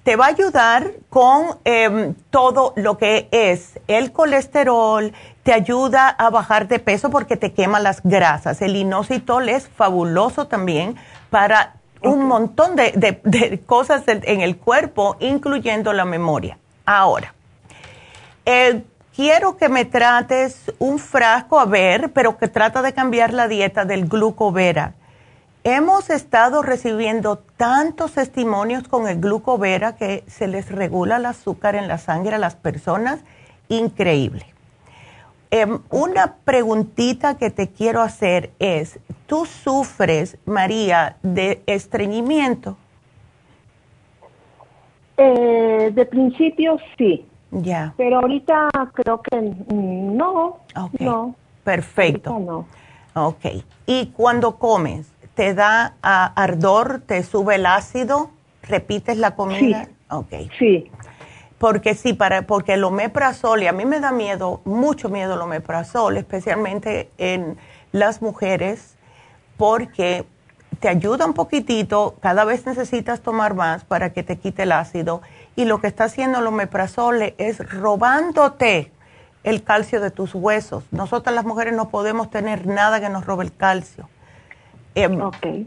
te va a ayudar con em, todo lo que es el colesterol, te ayuda a bajar de peso porque te quema las grasas. El inositol es fabuloso también para un montón de, cosas en el cuerpo, incluyendo la memoria. Ahora, el quiero que me trates un frasco, a ver, pero que trata de cambiar la dieta del glucovera. Hemos estado recibiendo tantos testimonios con el glucovera que se les regula el azúcar en la sangre a las personas, increíble. Em, una preguntita que te quiero hacer es, ¿tú sufres, María, de estreñimiento? Eh, de principio sí. Ya. Pero ahorita creo que no. No. Perfecto. no. Ok. ¿Y cuando comes, te da ardor, te sube el ácido? ¿Repites la comida? Sí. Ok. Sí. Porque sí, para, porque el omeprazol, y a mí me da miedo, mucho miedo el omeprazol, especialmente en las mujeres, porque te ayuda un poquitito, cada vez necesitas tomar más para que te quite el ácido, y lo que está haciendo el omeprazol es robándote el calcio de tus huesos. Nosotras las mujeres no podemos tener nada que nos robe el calcio. Em,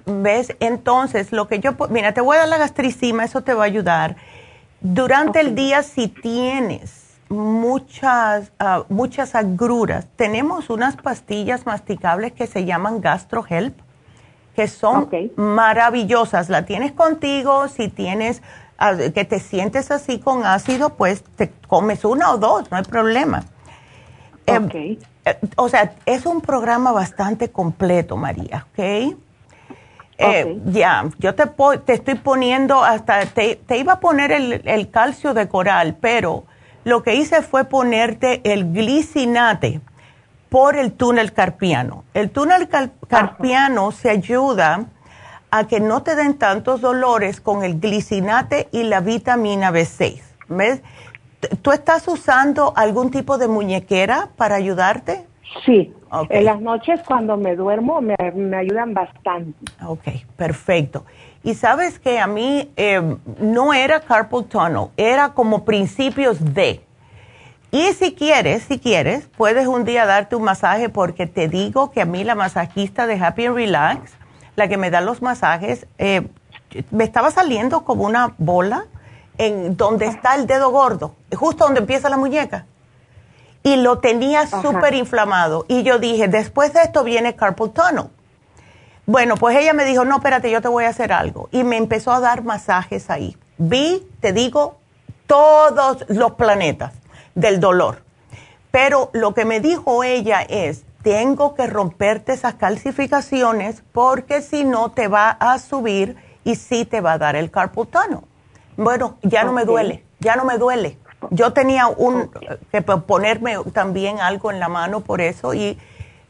¿Ves? Entonces, lo que yo, mira, te voy a dar la gastricima, eso te va a ayudar durante el día, si tienes muchas, uh, muchas agruras, tenemos unas pastillas masticables que se llaman GastroHelp, que son maravillosas. La tienes contigo, si tienes que te sientes así con ácido, pues te comes una o dos, no hay problema. Em, eh, o sea, es un programa bastante completo, María, ¿ok? Eh, ya, yo te, te estoy poniendo hasta, te, iba a poner el, calcio de coral, pero lo que hice fue ponerte el glicinate por el túnel carpiano. El túnel carpiano se ayuda a que no te den tantos dolores con el glicinate y la vitamina B6. ¿Ves? ¿Tú estás usando algún tipo de muñequera para ayudarte? Sí, en las noches cuando me duermo me, ayudan bastante. Ok, perfecto. Y sabes que a mí em, no era carpal tunnel, era como principios de. Y si quieres, si quieres, puedes un día darte un masaje porque te digo que a mí la masajista de Happy and Relax, la que me da los masajes, eh, me estaba saliendo como una bola en donde está el dedo gordo, justo donde empieza la muñeca y lo tenía súper inflamado. Y yo dije, después de esto viene carpal tunnel. Bueno, pues ella me dijo, no, espérate, yo te voy a hacer algo. Y me empezó a dar masajes ahí. Vi, te digo, todos los planetas del dolor. Pero lo que me dijo ella es, tengo que romperte esas calcificaciones porque si no te va a subir y sí te va a dar el carpal tunnel. Bueno, ya no me duele, ya no me duele. Yo tenía un, que ponerme también algo en la mano por eso y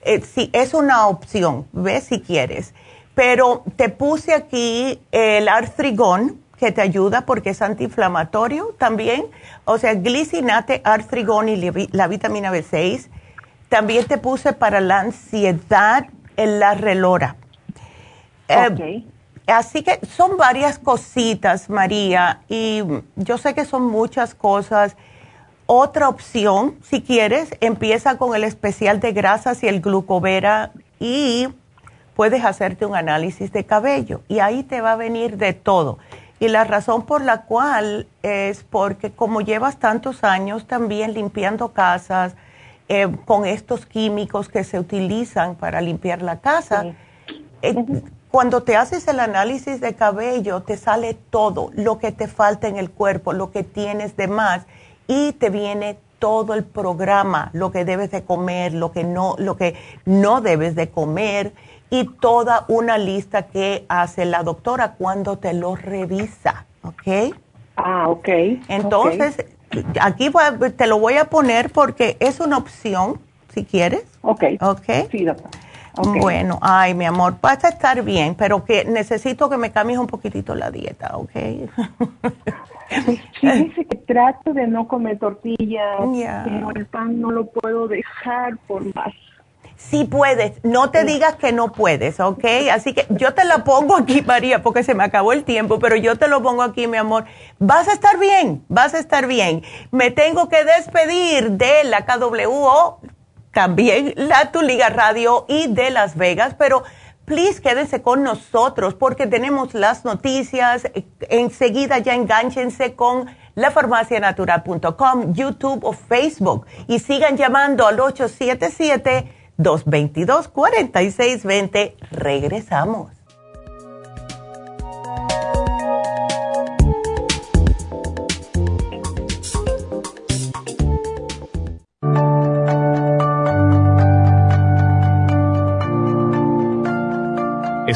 eh, sí, es una opción, ve si quieres. Pero te puse aquí el artrigón que te ayuda porque es antiinflamatorio también. O sea, glicinate, artrigón y la vitamina B6. También te puse para la ansiedad en la relora. Eh, Así que son varias cositas, María, y yo sé que son muchas cosas. Otra opción, si quieres, empieza con el especial de grasas y el glucovera y puedes hacerte un análisis de cabello y ahí te va a venir de todo. Y la razón por la cual es porque como llevas tantos años también limpiando casas eh, con estos químicos que se utilizan para limpiar la casa, eh, cuando te haces el análisis de cabello, te sale todo lo que te falta en el cuerpo, lo que tienes de más y te viene todo el programa, lo que debes de comer, lo que no, lo que no debes de comer y toda una lista que hace la doctora cuando te lo revisa, ¿ok? Ah, ok. Entonces, aquí te lo voy a poner porque es una opción, si quieres. Ok. Ok. Sí, doctor. Bueno, ay, mi amor, vas a estar bien, pero que necesito que me cambies un poquitito la dieta, ¿ok? Fíjese que trato de no comer tortillas, pero el pan no lo puedo dejar por más. Sí puedes, no te digas que no puedes, ¿ok? Así que yo te la pongo aquí, María, porque se me acabó el tiempo, pero yo te lo pongo aquí, mi amor. Vas a estar bien, vas a estar bien. Me tengo que despedir de la KWO también la Tu Liga Radio y de Las Vegas, pero please quédense con nosotros porque tenemos las noticias. Enseguida ya enganchense con lafarmacianatural.com, YouTube o Facebook y sigan llamando al 877-222-4620. Regresamos.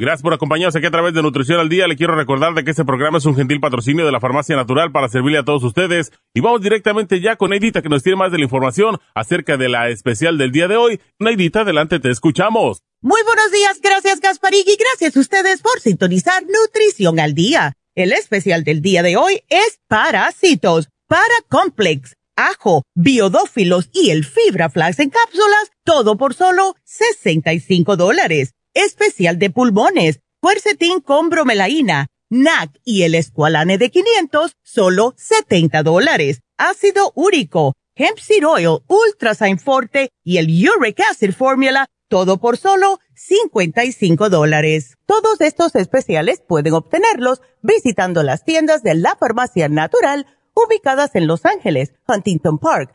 Gracias por acompañarnos aquí a través de Nutrición al Día. Le quiero recordar de que este programa es un gentil patrocinio de la Farmacia Natural para servirle a todos ustedes. Y vamos directamente ya con Neidita que nos tiene más de la información acerca de la especial del día de hoy. Neidita, adelante, te escuchamos. Muy buenos días, gracias Gasparig y gracias a ustedes por sintonizar Nutrición al Día. El especial del día de hoy es parásitos, para complex, ajo, biodófilos y el fibra flax en cápsulas, todo por solo 65 dólares especial de pulmones, cuercetín con bromelaína, NAC y el escualane de 500, solo 70 dólares. Ácido úrico, hemp seed oil, ultrasign forte y el uric acid formula, todo por solo 55 dólares. Todos estos especiales pueden obtenerlos visitando las tiendas de la farmacia natural ubicadas en Los Ángeles, Huntington Park,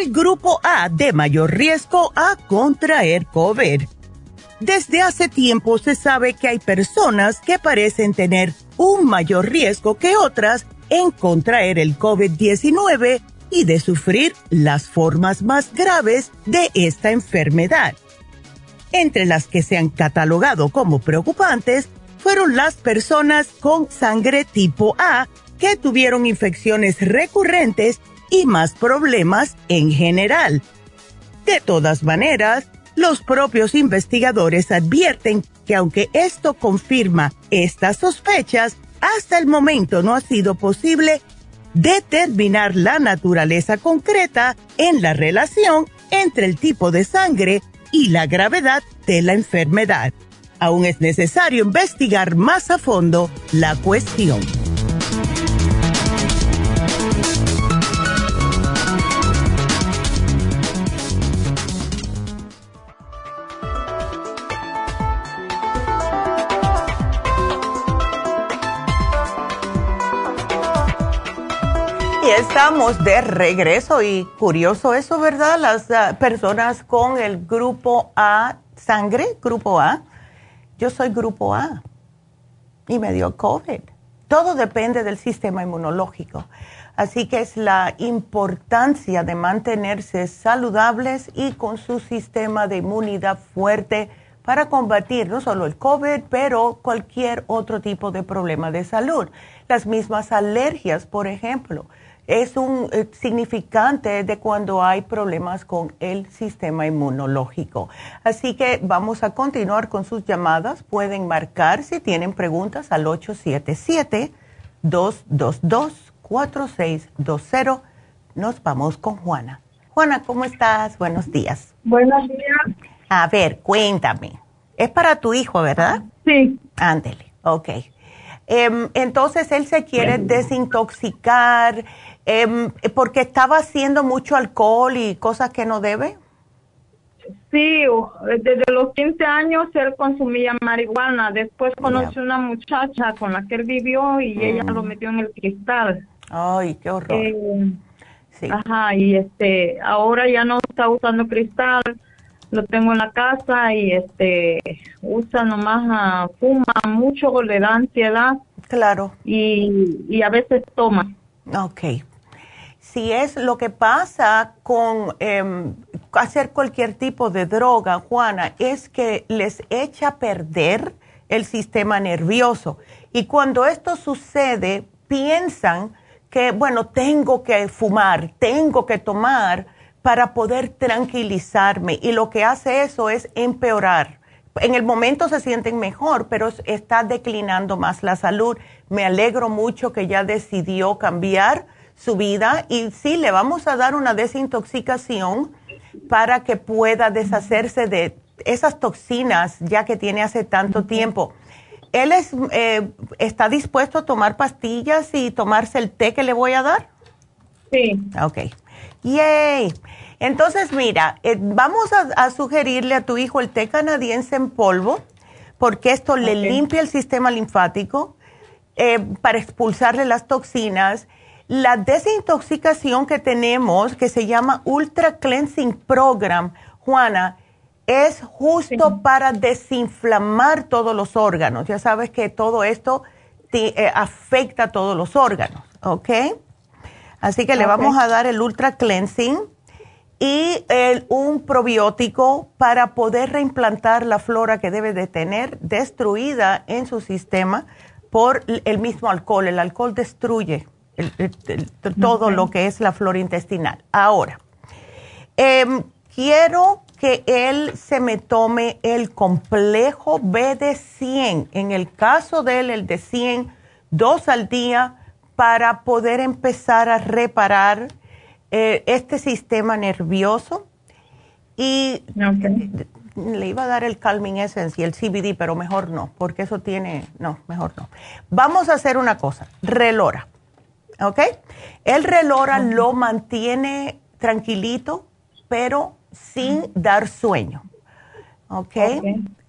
El grupo A de mayor riesgo a contraer COVID. Desde hace tiempo se sabe que hay personas que parecen tener un mayor riesgo que otras en contraer el COVID-19 y de sufrir las formas más graves de esta enfermedad. Entre las que se han catalogado como preocupantes fueron las personas con sangre tipo A que tuvieron infecciones recurrentes y más problemas en general. De todas maneras, los propios investigadores advierten que aunque esto confirma estas sospechas, hasta el momento no ha sido posible determinar la naturaleza concreta en la relación entre el tipo de sangre y la gravedad de la enfermedad. Aún es necesario investigar más a fondo la cuestión. Estamos de regreso y curioso eso, ¿verdad? Las ah, personas con el grupo A, sangre, grupo A. Yo soy grupo A y me dio COVID. Todo depende del sistema inmunológico. Así que es la importancia de mantenerse saludables y con su sistema de inmunidad fuerte para combatir no solo el COVID, pero cualquier otro tipo de problema de salud. Las mismas alergias, por ejemplo, es un eh, significante de cuando hay problemas con el sistema inmunológico. Así que vamos a continuar con sus llamadas. Pueden marcar si tienen preguntas al 877-222-4620. Nos vamos con Juana. Juana, ¿cómo estás? Buenos días. Buenos días. A ver, cuéntame. Es para tu hijo, ¿verdad? Sí. Ándele, ok. Em, entonces él se quiere desintoxicar eh, porque estaba haciendo mucho alcohol y cosas que no debe. Sí, desde los 15 años él consumía marihuana. Después conoció una muchacha con la que él vivió y ella lo mm. metió en el cristal. Ay, qué horror. Eh, sí. Ajá, y este, ahora ya no está usando cristal. Lo tengo en la casa y este, usa nomás, ah, fuma mucho, le da ansiedad. Claro. Y, y a veces toma. Ok si es lo que pasa con em, hacer cualquier tipo de droga, Juana, es que les echa a perder el sistema nervioso. Y cuando esto sucede, piensan que, bueno, tengo que fumar, tengo que tomar para poder tranquilizarme. Y lo que hace eso es empeorar. En el momento se sienten mejor, pero está declinando más la salud. Me alegro mucho que ya decidió cambiar su vida y sí, le vamos a dar una desintoxicación para que pueda deshacerse de esas toxinas ya que tiene hace tanto tiempo. ¿Él es, eh, está dispuesto a tomar pastillas y tomarse el té que le voy a dar? Sí. Ok. Yay. Entonces, mira, eh, vamos a, sugerirle a tu hijo el té canadiense en polvo, porque esto le limpia el sistema linfático eh, para expulsarle las toxinas la desintoxicación que tenemos, que se llama Ultra Cleansing Program, Juana, es justo para desinflamar todos los órganos. Ya sabes que todo esto te, eh, afecta a todos los órganos, ¿ok? Así que le vamos a dar el Ultra Cleansing y un probiótico para poder reimplantar la flora que debe de tener destruida en su sistema por el mismo alcohol. El alcohol destruye todo lo que es la flora intestinal. Ahora, em, quiero que él se me tome el complejo B de 100. En el caso de él, el de 100, dos al día para poder empezar a reparar eh, este sistema nervioso. Y le iba a dar el Calming Essence y el CBD, pero mejor no, porque eso tiene, no, mejor no. Vamos a hacer una cosa, relora. ¿Ok? El relora lo mantiene tranquilito, pero sin dar sueño, ¿ok?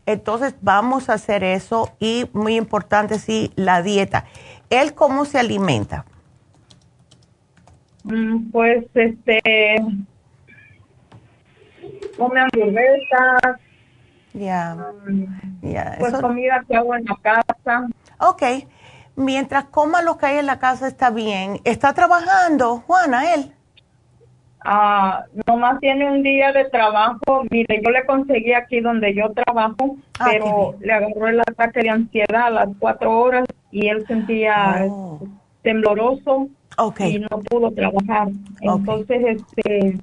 Entonces vamos a hacer eso y muy importante, sí, la dieta. ¿Él cómo se alimenta? Mm, pues, este, come hamburguesas. Ya, mm, ya. Pues comida que hago en la casa. Ok mientras coma lo que hay en la casa está bien. ¿Está trabajando, Juana, él? Ah, nomás tiene un día de trabajo. Mire, yo le conseguí aquí donde yo trabajo, ah, pero le agarró el ataque de ansiedad a las cuatro horas y él sentía oh. tembloroso y no pudo trabajar. Entonces, este,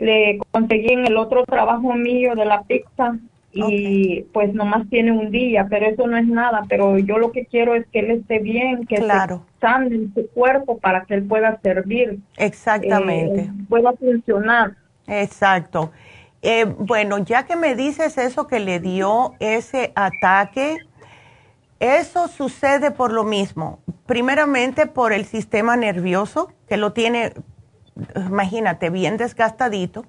le conseguí en el otro trabajo mío de la pizza y pues nomás tiene un día, pero eso no es nada, pero yo lo que quiero es que él esté bien, que claro. esté sano en su cuerpo para que él pueda servir. Exactamente. Eh, pueda funcionar. Exacto. Eh, bueno, ya que me dices eso que le dio ese ataque, eso sucede por lo mismo. Primeramente por el sistema nervioso, que lo tiene, imagínate, bien desgastadito,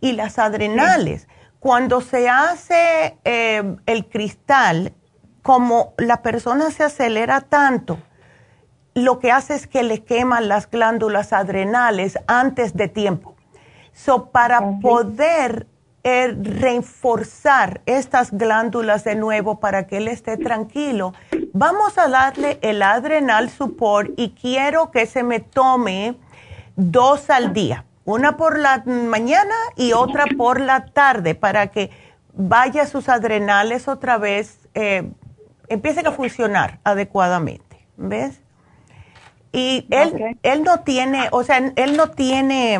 y las adrenales. Cuando se hace eh, el cristal, como la persona se acelera tanto, lo que hace es que le queman las glándulas adrenales antes de tiempo. So, para poder eh, reforzar estas glándulas de nuevo para que él esté tranquilo, vamos a darle el adrenal support y quiero que se me tome dos al día una por la mañana y otra por la tarde para que vaya sus adrenales otra vez, eh, empiecen a funcionar adecuadamente, ¿ves? Y él, él no tiene, o sea, él no tiene,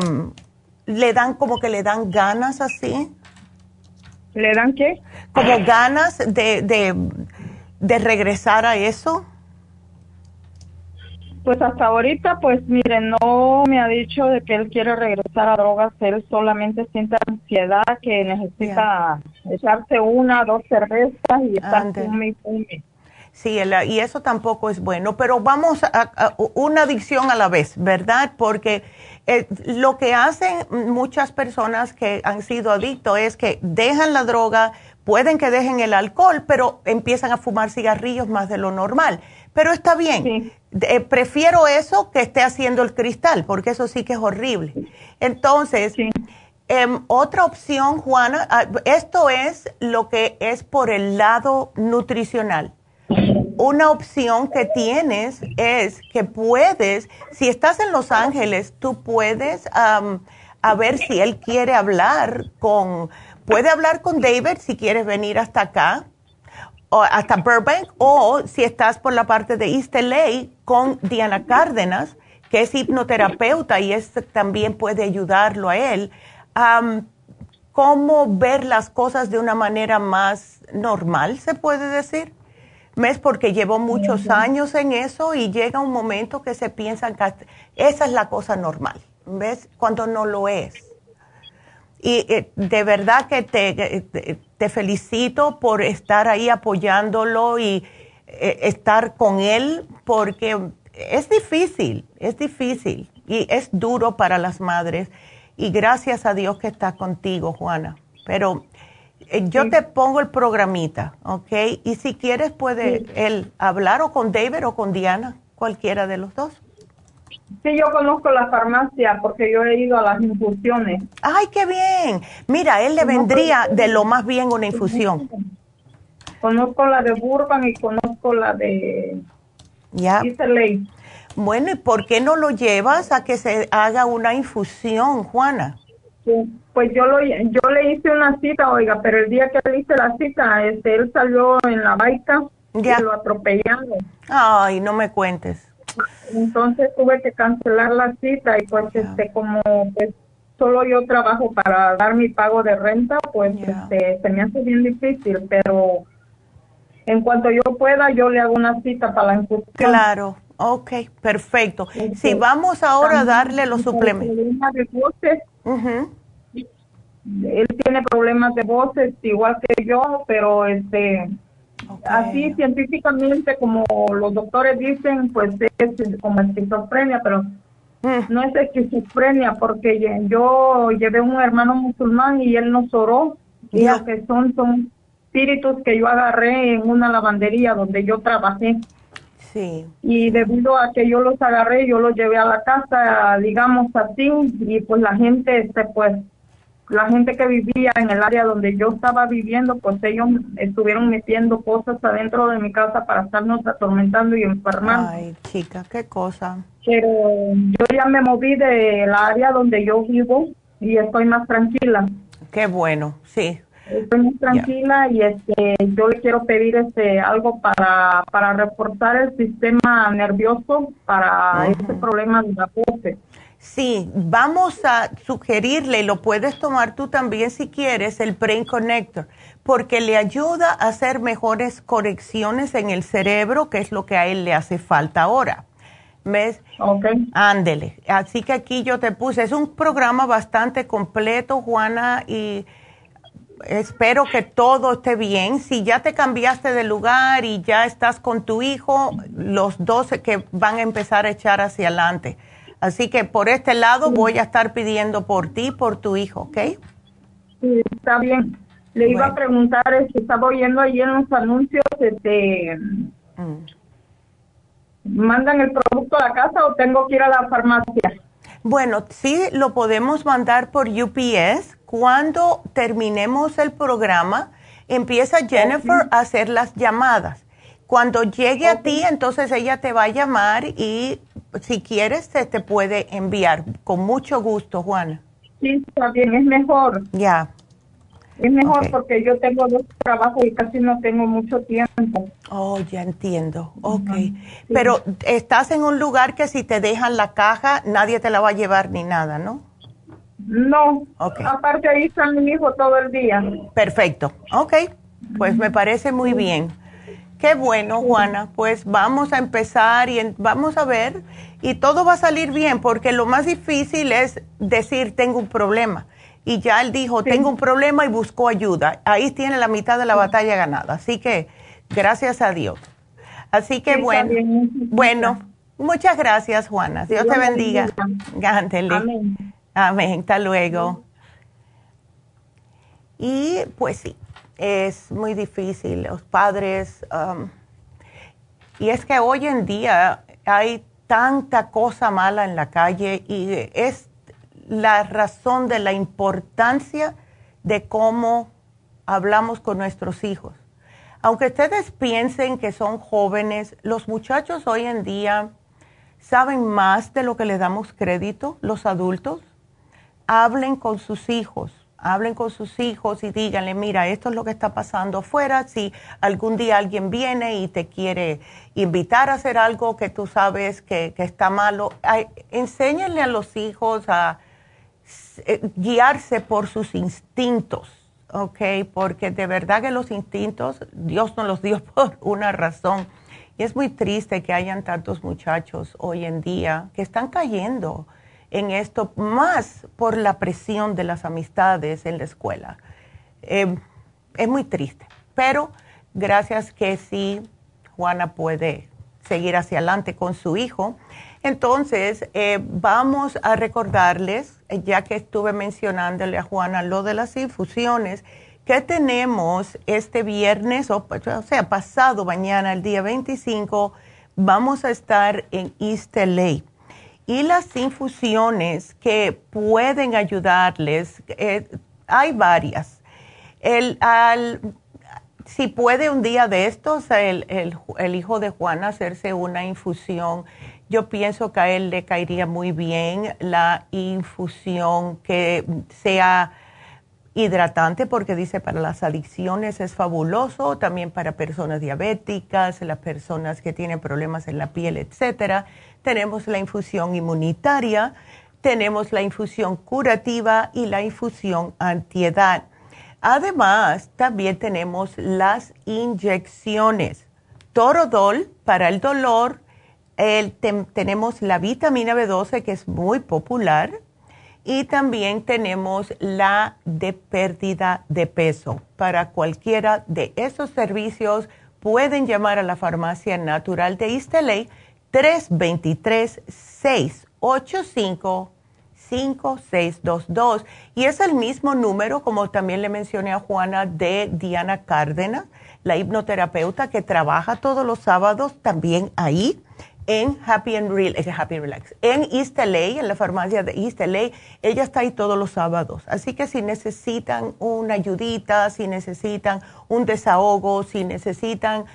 le dan como que le dan ganas así. ¿Le dan qué? Como ganas de, de, de regresar a eso. Pues hasta ahorita, pues mire, no me ha dicho de que él quiere regresar a drogas, él solamente siente ansiedad, que necesita echarse una, dos cervezas y estar fume y fume. Sí, y eso tampoco es bueno, pero vamos a, una adicción a la vez, ¿verdad? Porque eh, lo que hacen muchas personas que han sido adictos es que dejan la droga, pueden que dejen el alcohol, pero empiezan a fumar cigarrillos más de lo normal. Pero está bien. Eh, prefiero eso que esté haciendo el cristal, porque eso sí que es horrible. Entonces, em, otra opción, Juana, ah, esto es lo que es por el lado nutricional una opción que tienes es que puedes, si estás en Los Ángeles, tú puedes a ver si él quiere hablar con, puede hablar con David si quieres venir hasta acá, hasta Burbank, o si estás por la parte de East LA con Diana Cárdenas, que es hipnoterapeuta y es, también puede ayudarlo a él. ¿Cómo ver las cosas de una manera más normal, se puede decir? ¿Ves? Porque llevo muchos años en eso y llega un momento que se piensa que esa es la cosa normal, ¿ves? Cuando no lo es. Y eh, de verdad que te, te, felicito por estar ahí apoyándolo y eh, estar con él, porque es difícil, es difícil y es duro para las madres. Y gracias a Dios que está contigo, Juana. Pero eh, yo te pongo el programita, ¿ok? Y si quieres puede él hablar o con David o con Diana, cualquiera de los dos. Sí, yo conozco la farmacia porque yo he ido a las infusiones. Ay, qué bien. Mira, él le vendría de lo más bien una infusión. Conozco la de Burban y conozco la de ya. Bueno, ¿y por qué no lo llevas a que se haga una infusión, Juana? Pues yo lo, yo le hice una cita, oiga, pero el día que le hice la cita, este, él salió en la baica y lo atropellaron. Ay, no me cuentes. Entonces tuve que cancelar la cita y pues este como pues solo yo trabajo para dar mi pago de renta, pues este se me hace bien difícil, pero en cuanto yo pueda yo le hago una cita para la infusión. Claro. Ok, perfecto. Si este, vamos ahora a darle los suplementos. Él tiene problemas de voces igual que yo, pero este así científicamente como los doctores dicen, pues es como esquizofrenia, pero mm. no es esquizofrenia porque yo llevé un hermano musulmán y él nos oró y lo que son son espíritus que yo agarré en una lavandería donde yo trabajé. Sí. Y debido a que yo los agarré, yo los llevé a la casa, digamos así, y pues la gente, este, pues, la gente que vivía en el área donde yo estaba viviendo, pues ellos estuvieron metiendo cosas adentro de mi casa para estarnos atormentando y enfermando. Ay, chica, qué cosa. Pero yo ya me moví del área donde yo vivo y estoy más tranquila. Qué bueno, sí. Estoy muy tranquila y este, yo le quiero pedir este algo para, para reforzar el sistema nervioso para este problema de la voz. Sí, vamos a sugerirle, y lo puedes tomar tú también si quieres, el Brain Connector, porque le ayuda a hacer mejores conexiones en el cerebro, que es lo que a él le hace falta ahora. ¿Ves? Ok. Ándele. Así que aquí yo te puse, es un programa bastante completo, Juana, y espero que todo esté bien. Si ya te cambiaste de lugar y ya estás con tu hijo, los dos que van a empezar a echar hacia adelante. Así que por este lado voy a estar pidiendo por ti, por tu hijo, ¿ok? Sí, está bien. Le iba a preguntar si estaba oyendo ahí en los anuncios, este, mm. ¿mandan el producto a la casa o tengo que ir a la farmacia? Bueno, sí lo podemos mandar por UPS cuando terminemos el programa, empieza Jennifer a hacer las llamadas. Cuando llegue a ti, entonces ella te va a llamar y si quieres se te puede enviar. Con mucho gusto, Juana. Sí, bien, es mejor. Ya. Es mejor porque yo tengo dos trabajos y casi no tengo mucho tiempo. Oh, ya entiendo. Ok. Pero estás en un lugar que si te dejan la caja, nadie te la va a llevar ni nada, ¿no? No. Okay. Aparte ahí está mi hijo todo el día. Perfecto. Ok. Pues me parece muy bien. Qué bueno, Juana. Pues vamos a empezar y vamos a ver. Y todo va a salir bien porque lo más difícil es decir tengo un problema y ya él dijo, tengo un problema y buscó ayuda. Ahí tiene la mitad de la batalla ganada. Así que, gracias a Dios. Así que bueno, bueno, muchas gracias Juana. Dios, te bendiga. Amén. Amén. Hasta luego. Y pues sí, es muy difícil. Los padres, um, y es que hoy en día hay tanta cosa mala en la calle y es la razón de la importancia de cómo hablamos con nuestros hijos. Aunque ustedes piensen que son jóvenes, los muchachos hoy en día saben más de lo que le damos crédito, los adultos. Hablen con sus hijos, hablen con sus hijos y díganle, mira, esto es lo que está pasando afuera. Si algún día alguien viene y te quiere invitar a hacer algo que tú sabes que, está malo, enséñenle a los hijos a eh, guiarse por sus instintos, ¿ok? Porque de verdad que los instintos Dios nos los dio [laughs] por una razón. Y es muy triste que hayan tantos muchachos hoy en día que están cayendo en esto más por la presión de las amistades en la escuela. Eh, es muy triste, pero gracias que sí, Juana puede seguir hacia adelante con su hijo. Entonces, eh, vamos a recordarles, eh, ya que estuve mencionándole a Juana lo de las infusiones, que tenemos este viernes, o, sea, pasado mañana, el día 25, vamos a estar en East LA. Y las infusiones que pueden ayudarles, eh, hay varias. El, si puede un día de estos, el, el hijo de Juana hacerse una infusión yo pienso que a él le caería muy bien la infusión que sea hidratante porque dice para las adicciones es fabuloso, también para personas diabéticas, las personas que tienen problemas en la piel, etcétera. Tenemos la infusión inmunitaria, tenemos la infusión curativa y la infusión antiedad. Además, también tenemos las inyecciones. Torodol para el dolor, tenemos la vitamina B12 que es muy popular y también tenemos la de pérdida de peso. Para cualquiera de esos servicios pueden llamar a la farmacia natural de Isteley 323-685-5622 y es el mismo número como también le mencioné a Juana de Diana Cárdenas, la hipnoterapeuta que trabaja todos los sábados también ahí en Happy and, Relax, Happy Relax, en East LA, en la farmacia de East LA. Ella está ahí todos los sábados. Así que si necesitan una ayudita, si necesitan un desahogo, si necesitan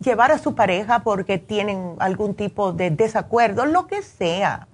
llevar a su pareja porque tienen algún tipo de desacuerdo, lo que sea,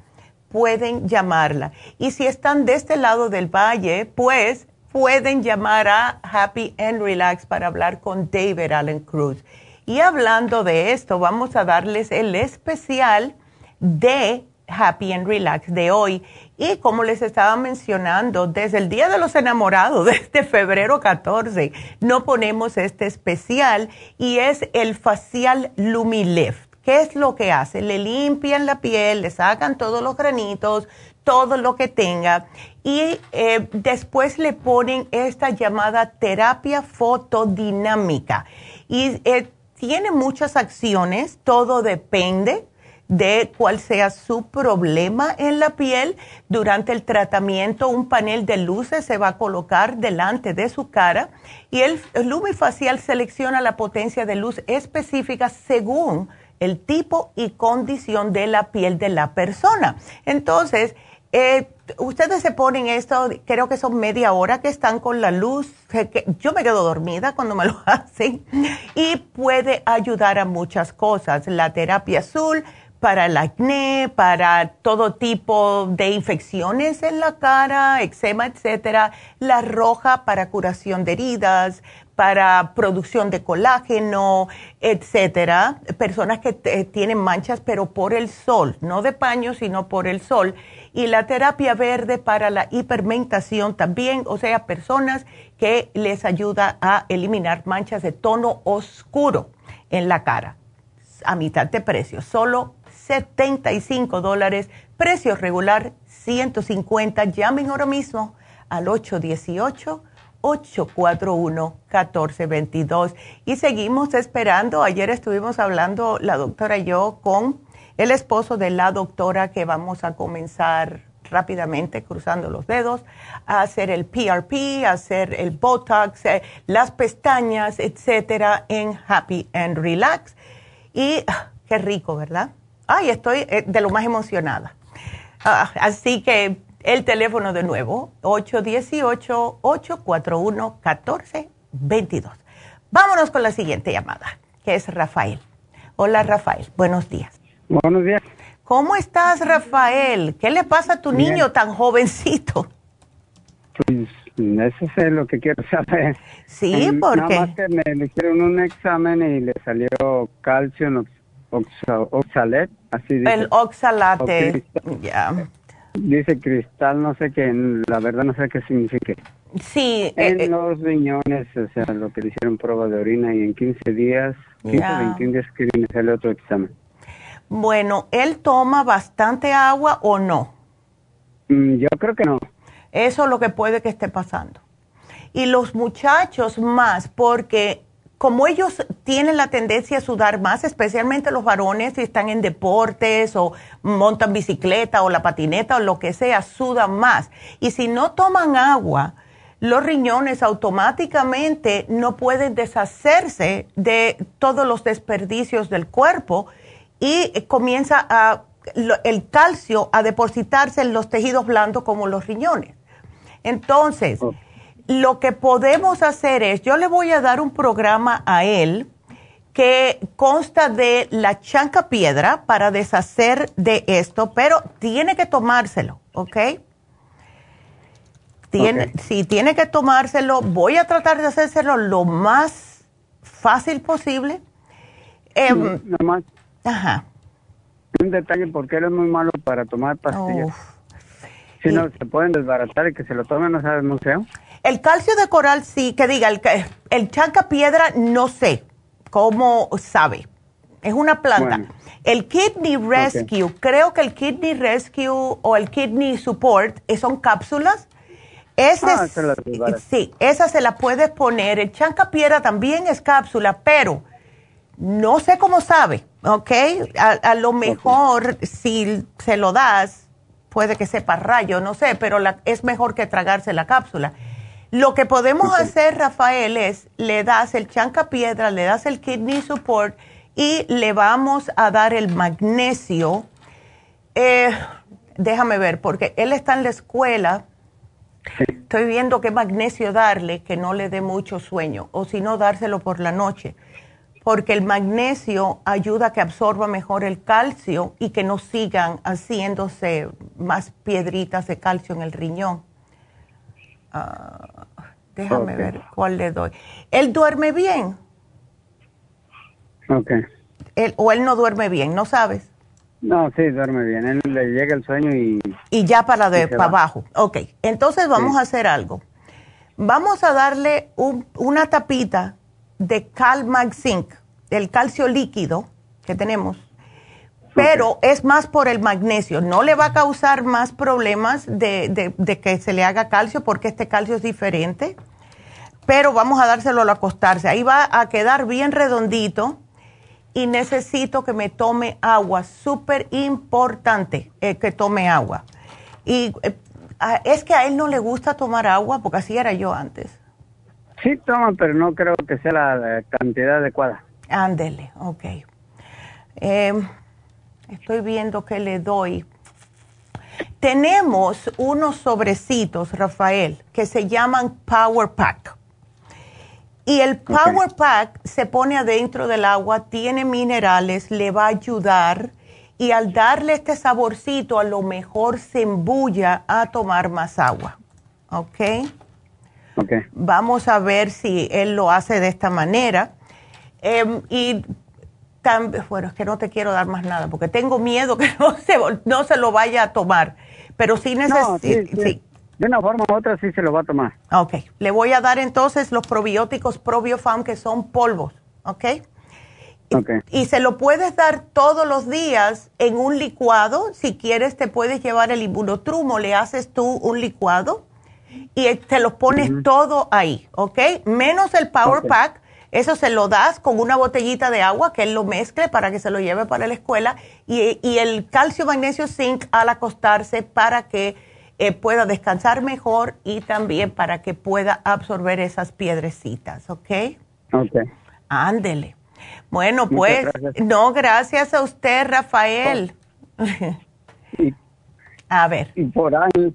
pueden llamarla. Y si están de este lado del valle, pues pueden llamar a Happy and Relax para hablar con David Allen Cruz y hablando de esto, vamos a darles el especial de Happy and Relax de hoy. Y como les estaba mencionando, desde el Día de los Enamorados, [laughs] desde febrero 14, no ponemos este especial y es el facial Lumilift. ¿Qué es lo que hace? Le limpian la piel, le sacan todos los granitos, todo lo que tenga y eh, después le ponen esta llamada terapia fotodinámica. Y eh, tiene muchas acciones, todo depende de cuál sea su problema en la piel. Durante el tratamiento, un panel de luces se va a colocar delante de su cara y el, Lumifacial selecciona la potencia de luz específica según el tipo y condición de la piel de la persona. Entonces, eh, ustedes se ponen esto, creo que son media hora que están con la luz, yo me quedo dormida cuando me lo [laughs] hacen y puede ayudar a muchas cosas. La terapia azul para el acné, para todo tipo de infecciones en la cara, eczema, etcétera. La roja para curación de heridas, para producción de colágeno, etcétera. Personas que tienen manchas, pero por el sol, no de paño, sino por el sol. Y la terapia verde para la hipermentación también, o sea, personas que les ayuda a eliminar manchas de tono oscuro en la cara. A mitad de precio, solo 75 dólares, precio regular 150. Llamen ahora mismo al 818-841-1422. Y seguimos esperando. Ayer estuvimos hablando la doctora y yo con el esposo de la doctora que vamos a comenzar rápidamente, cruzando los dedos, a hacer el PRP, a hacer el Botox, eh, las pestañas, etcétera, en Happy and Relax. Y ah, qué rico, ¿verdad? Ay, estoy eh, de lo más emocionada. Ah, así que el teléfono de nuevo, 818-841-1422. Vámonos con la siguiente llamada, que es Rafael. Hola Rafael, buenos días. Buenos días. ¿Cómo estás Rafael? ¿Qué le pasa a tu niño tan jovencito? Pues eso es lo que quiero [laughs] saber. Sí, porque... Nada más que me hicieron un examen y le salió calcio oxalet, así dice. El oxalate, ya. Dice cristal, no sé qué, la verdad no sé qué significa. Sí. En eh, eh. los riñones, o sea, lo que le hicieron prueba de orina y en 15 días, 15 21 días que viene sale otro examen. Bueno, ¿él toma bastante agua o no? Mm, yo creo que no. Eso es lo que puede que esté pasando. Y los muchachos más, porque como ellos tienen la tendencia a sudar más, especialmente los varones si están en deportes o montan bicicleta o la patineta o lo que sea, sudan más. Y si no toman agua, los riñones automáticamente no pueden deshacerse de todos los desperdicios del cuerpo y comienza a, el calcio a depositarse en los tejidos blandos como los riñones. Entonces, lo que podemos hacer es, yo le voy a dar un programa a él que consta de la chanca piedra para deshacer de esto, pero tiene que tomárselo, ¿ok? Tiene, Si tiene que tomárselo, voy a tratar de hacérselo lo más fácil posible. Eh, más. Ajá. Un detalle, porque él es muy malo para tomar pastillas. Si no, se pueden desbaratar y que se lo tomen, ¿no sabes muy feo? El calcio de coral sí, que diga, el, el chanca piedra no sé cómo sabe. Es una planta. El Kidney Rescue, creo que el Kidney Rescue o el Kidney Support eh, son cápsulas. Ese ah, sí, esa se la puedes poner. El chanca piedra también es cápsula, pero no sé cómo sabe, ¿ok? A, lo mejor si se lo das, puede que sepa rayo, no sé, pero es mejor que tragarse la cápsula. Lo que podemos hacer, Rafael, es le das el chanca piedra, le das el kidney support y le vamos a dar el magnesio. Eh, déjame ver, porque él está en la escuela. Estoy viendo qué magnesio darle que no le dé mucho sueño, o si no, dárselo por la noche, porque el magnesio ayuda a que absorba mejor el calcio y que no sigan haciéndose más piedritas de calcio en el riñón. Ah, déjame ver cuál le doy. ¿Él duerme bien? Ok. ¿O él no duerme bien? ¿No sabes? No, sí, duerme bien. Él le llega el sueño y... Y ya para, de, para abajo. Ok, entonces vamos a hacer algo. Vamos a darle una tapita de Calmag Zinc, el calcio líquido que tenemos pero es más por el magnesio. No le va a causar más problemas de, que se le haga calcio porque este calcio es diferente, pero vamos a dárselo al acostarse. Ahí va a quedar bien redondito y necesito que me tome agua. Súper importante eh, que tome agua. Y eh, es que a él no le gusta tomar agua porque así era yo antes. Sí, toma, pero no creo que sea la cantidad adecuada. Ándele, ok. Eh, Estoy viendo que le doy. Tenemos unos sobrecitos, Rafael, que se llaman Power Pack. Y el Power Pack se pone adentro del agua, tiene minerales, le va a ayudar y al darle este saborcito a lo mejor se embulla a tomar más agua. ¿Ok? Vamos a ver si él lo hace de esta manera. Em, y también, bueno, es que no te quiero dar más nada porque tengo miedo que [laughs] no se, no se lo vaya a tomar. Pero sí necesito. sí, De una forma u otra sí se lo va a tomar. Ok. Le voy a dar entonces los probióticos ProbioFarm que son polvos. ¿Ok? Y se lo puedes dar todos los días en un licuado. Si quieres, te puedes llevar el inmunotrumo, le haces tú un licuado y te lo pones todo ahí, ¿ok? Menos el Power Pack. Eso se lo das con una botellita de agua que él lo mezcle para que se lo lleve para la escuela y, el calcio, magnesio, zinc al acostarse para que eh, pueda descansar mejor y también para que pueda absorber esas piedrecitas, ¿ok? Ok. Ándele. Bueno, pues, no, gracias a usted, Rafael. [laughs] a ver. Y por ahí.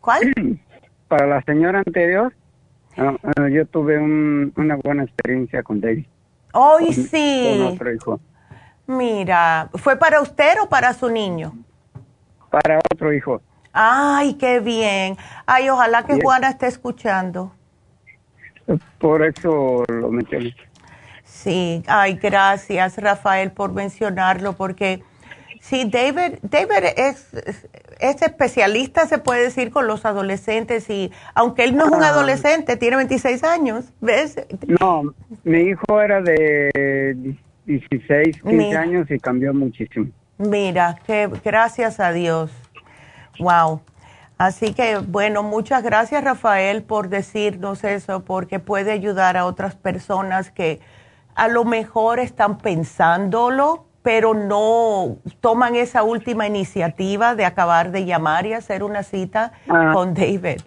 ¿Cuál? [clears throat] Para la señora anterior, ah, ah, yo tuve una buena experiencia con David. Hoy sí. Con otro hijo. Mira, ¿fue para usted o para su niño? Para otro hijo. Ay, qué bien. Ay, ojalá que Juana esté escuchando. Por eso lo metí. Sí, ay, gracias Rafael por mencionarlo, porque sí, David, David es, es especialista, se puede decir, con los adolescentes y aunque él no es un ah. adolescente, tiene 26 años, ¿ves? No, mi hijo era de 16, 15 años y cambió muchísimo. Mira, que gracias a Dios. Wow. Así que, bueno, muchas gracias Rafael por decirnos eso, porque puede ayudar a otras personas que a lo mejor están pensándolo, pero no toman esa última iniciativa de acabar de llamar y hacer una cita ah. con David.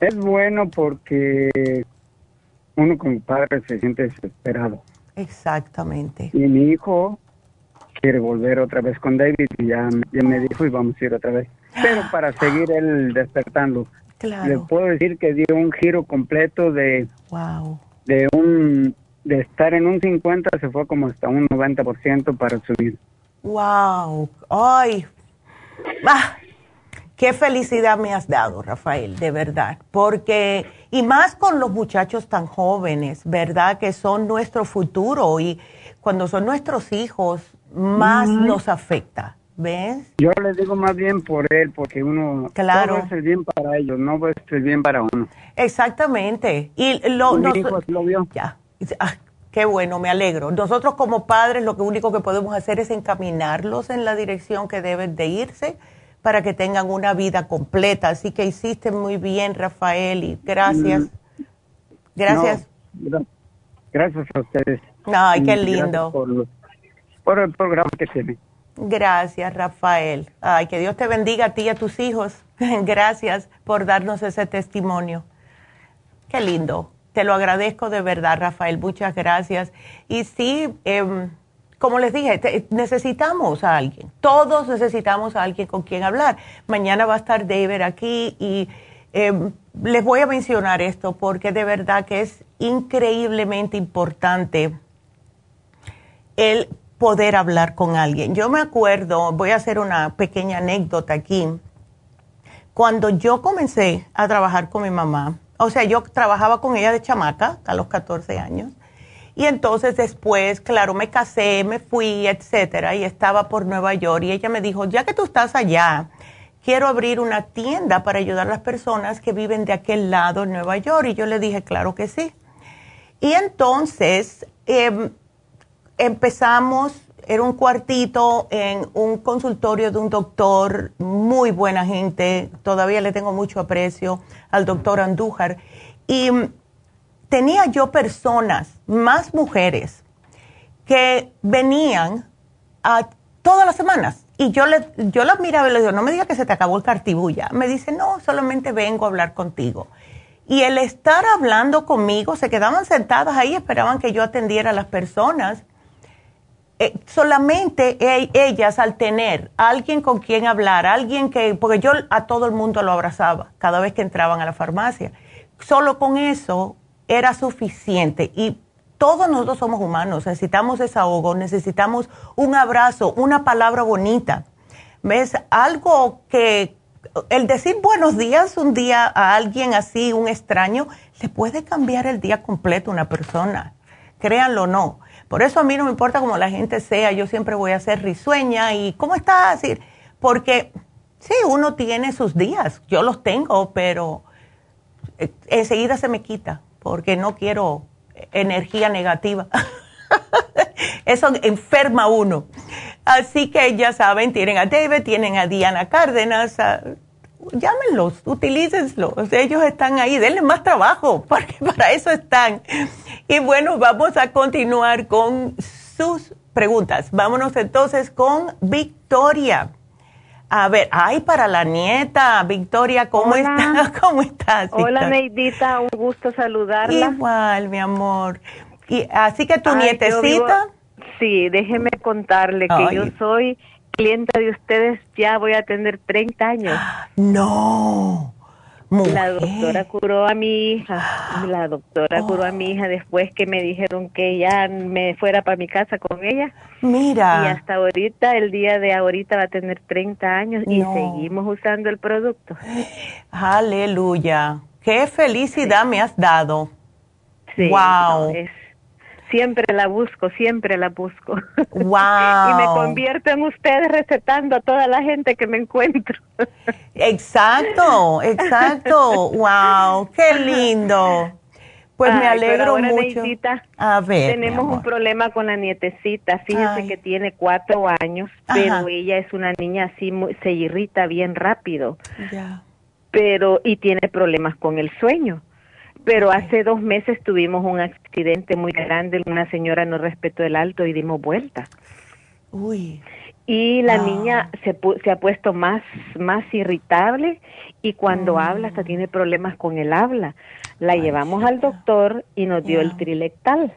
Es bueno porque uno como padre se siente desesperado. Exactamente. Y mi hijo quiere volver otra vez con David y ya, me dijo y vamos a ir otra vez. Pero para [gasps] seguir él despertando. Claro. Le puedo decir que dio un giro completo de wow de un de estar en un 50 se fue como hasta un 90% para subir. Wow, ay, ah, qué felicidad me has dado, Rafael, de verdad, porque y más con los muchachos tan jóvenes, ¿verdad? Que son nuestro futuro y cuando son nuestros hijos más nos afecta. ¿Ves? Yo les digo más bien por él, porque uno claro. es el bien para ellos, no es el bien para uno. Exactamente. Y lo, lo vio. Ya. Ah, qué bueno, me alegro. Nosotros como padres lo único que podemos hacer es encaminarlos en la dirección que deben de irse para que tengan una vida completa. Así que hiciste muy bien, Rafael, y gracias. Mm. Gracias. gracias a ustedes. Ay, qué lindo. Por, por el programa que tienen. Gracias, Rafael. Ay, que Dios te bendiga a ti y a tus hijos. [laughs] Gracias por darnos ese testimonio. Qué lindo. Te lo agradezco de verdad, Rafael. Muchas gracias. Y sí, em, como les dije, necesitamos a alguien. Todos necesitamos a alguien con quien hablar. Mañana va a estar David aquí y em, les voy a mencionar esto porque de verdad que es increíblemente importante el poder hablar con alguien. Yo me acuerdo, voy a hacer una pequeña anécdota aquí. Cuando yo comencé a trabajar con mi mamá, o sea, yo trabajaba con ella de chamaca a los 14 años. Y entonces después, claro, me casé, me fui, etcétera, y estaba por Nueva York. Y ella me dijo, ya que tú estás allá, quiero abrir una tienda para ayudar a las personas que viven de aquel lado en Nueva York. Y yo le dije, claro que sí. Y entonces, eh, empezamos, era un cuartito en un consultorio de un doctor, muy buena gente, todavía le tengo mucho aprecio al doctor Andújar. Y tenía yo personas, más mujeres, que venían a todas las semanas. Y yo, le, yo las miraba y le digo, no me diga que se te acabó el cartibulla. Me dice, no, solamente vengo a hablar contigo. Y el estar hablando conmigo, se quedaban sentadas ahí, esperaban que yo atendiera a las personas eh, solamente ellas al tener alguien con quien hablar, alguien que, porque yo a todo el mundo lo abrazaba cada vez que entraban a la farmacia, solo con eso era suficiente y todos nosotros somos humanos, necesitamos desahogo, necesitamos un abrazo, una palabra bonita. ¿Ves? Algo que el decir buenos días un día a alguien así, un extraño, le puede cambiar el día completo a una persona. Créanlo o no. Por eso a mí no me importa cómo la gente sea, yo siempre voy a ser risueña y ¿cómo estás? Porque sí, uno tiene sus días, yo los tengo, pero eh, enseguida se me quita porque no quiero energía negativa. [laughs] Eso enferma a uno. Así que ya saben, tienen a David, tienen a Diana Cárdenas, llámenlos, utilícenlos. Ellos están ahí, denle más trabajo, [laughs] porque para eso están. Y bueno, vamos a continuar con sus preguntas. Vámonos entonces con Victoria. A ver, ay, para la nieta, Victoria, ¿cómo estás? [laughs] ¿Cómo estás? Hola, Neidita, un gusto saludarla. Igual, mi amor. Y así que tu nietecita. sí, déjeme contarle que yo soy clienta de ustedes, ya voy a tener 30 años. No. La doctora curó a mi hija, la doctora curó a mi hija después que me dijeron que ya me fuera para mi casa con ella. Mira. Y hasta ahorita, el día de ahorita va a tener 30 años y seguimos usando el producto. Aleluya. Qué felicidad me has dado. Sí, wow siempre la busco, siempre la busco. Wow. [laughs] y me convierto en usted recetando a toda la gente que me encuentro. [laughs] exacto, exacto. Wow, qué lindo. Pues me alegro mucho. a ver. Tenemos un problema con la nietecita. Fíjese que tiene cuatro años, pero ella es una niña así, se irrita bien rápido. Ya. Pero, y tiene problemas con el sueño pero hace dos meses tuvimos un accidente muy grande, una señora no respetó el alto y dimos vuelta. Uy. Y la niña se, se ha puesto más, más irritable y cuando mm. habla hasta tiene problemas con el habla. La llevamos al doctor y nos dio el trilectal.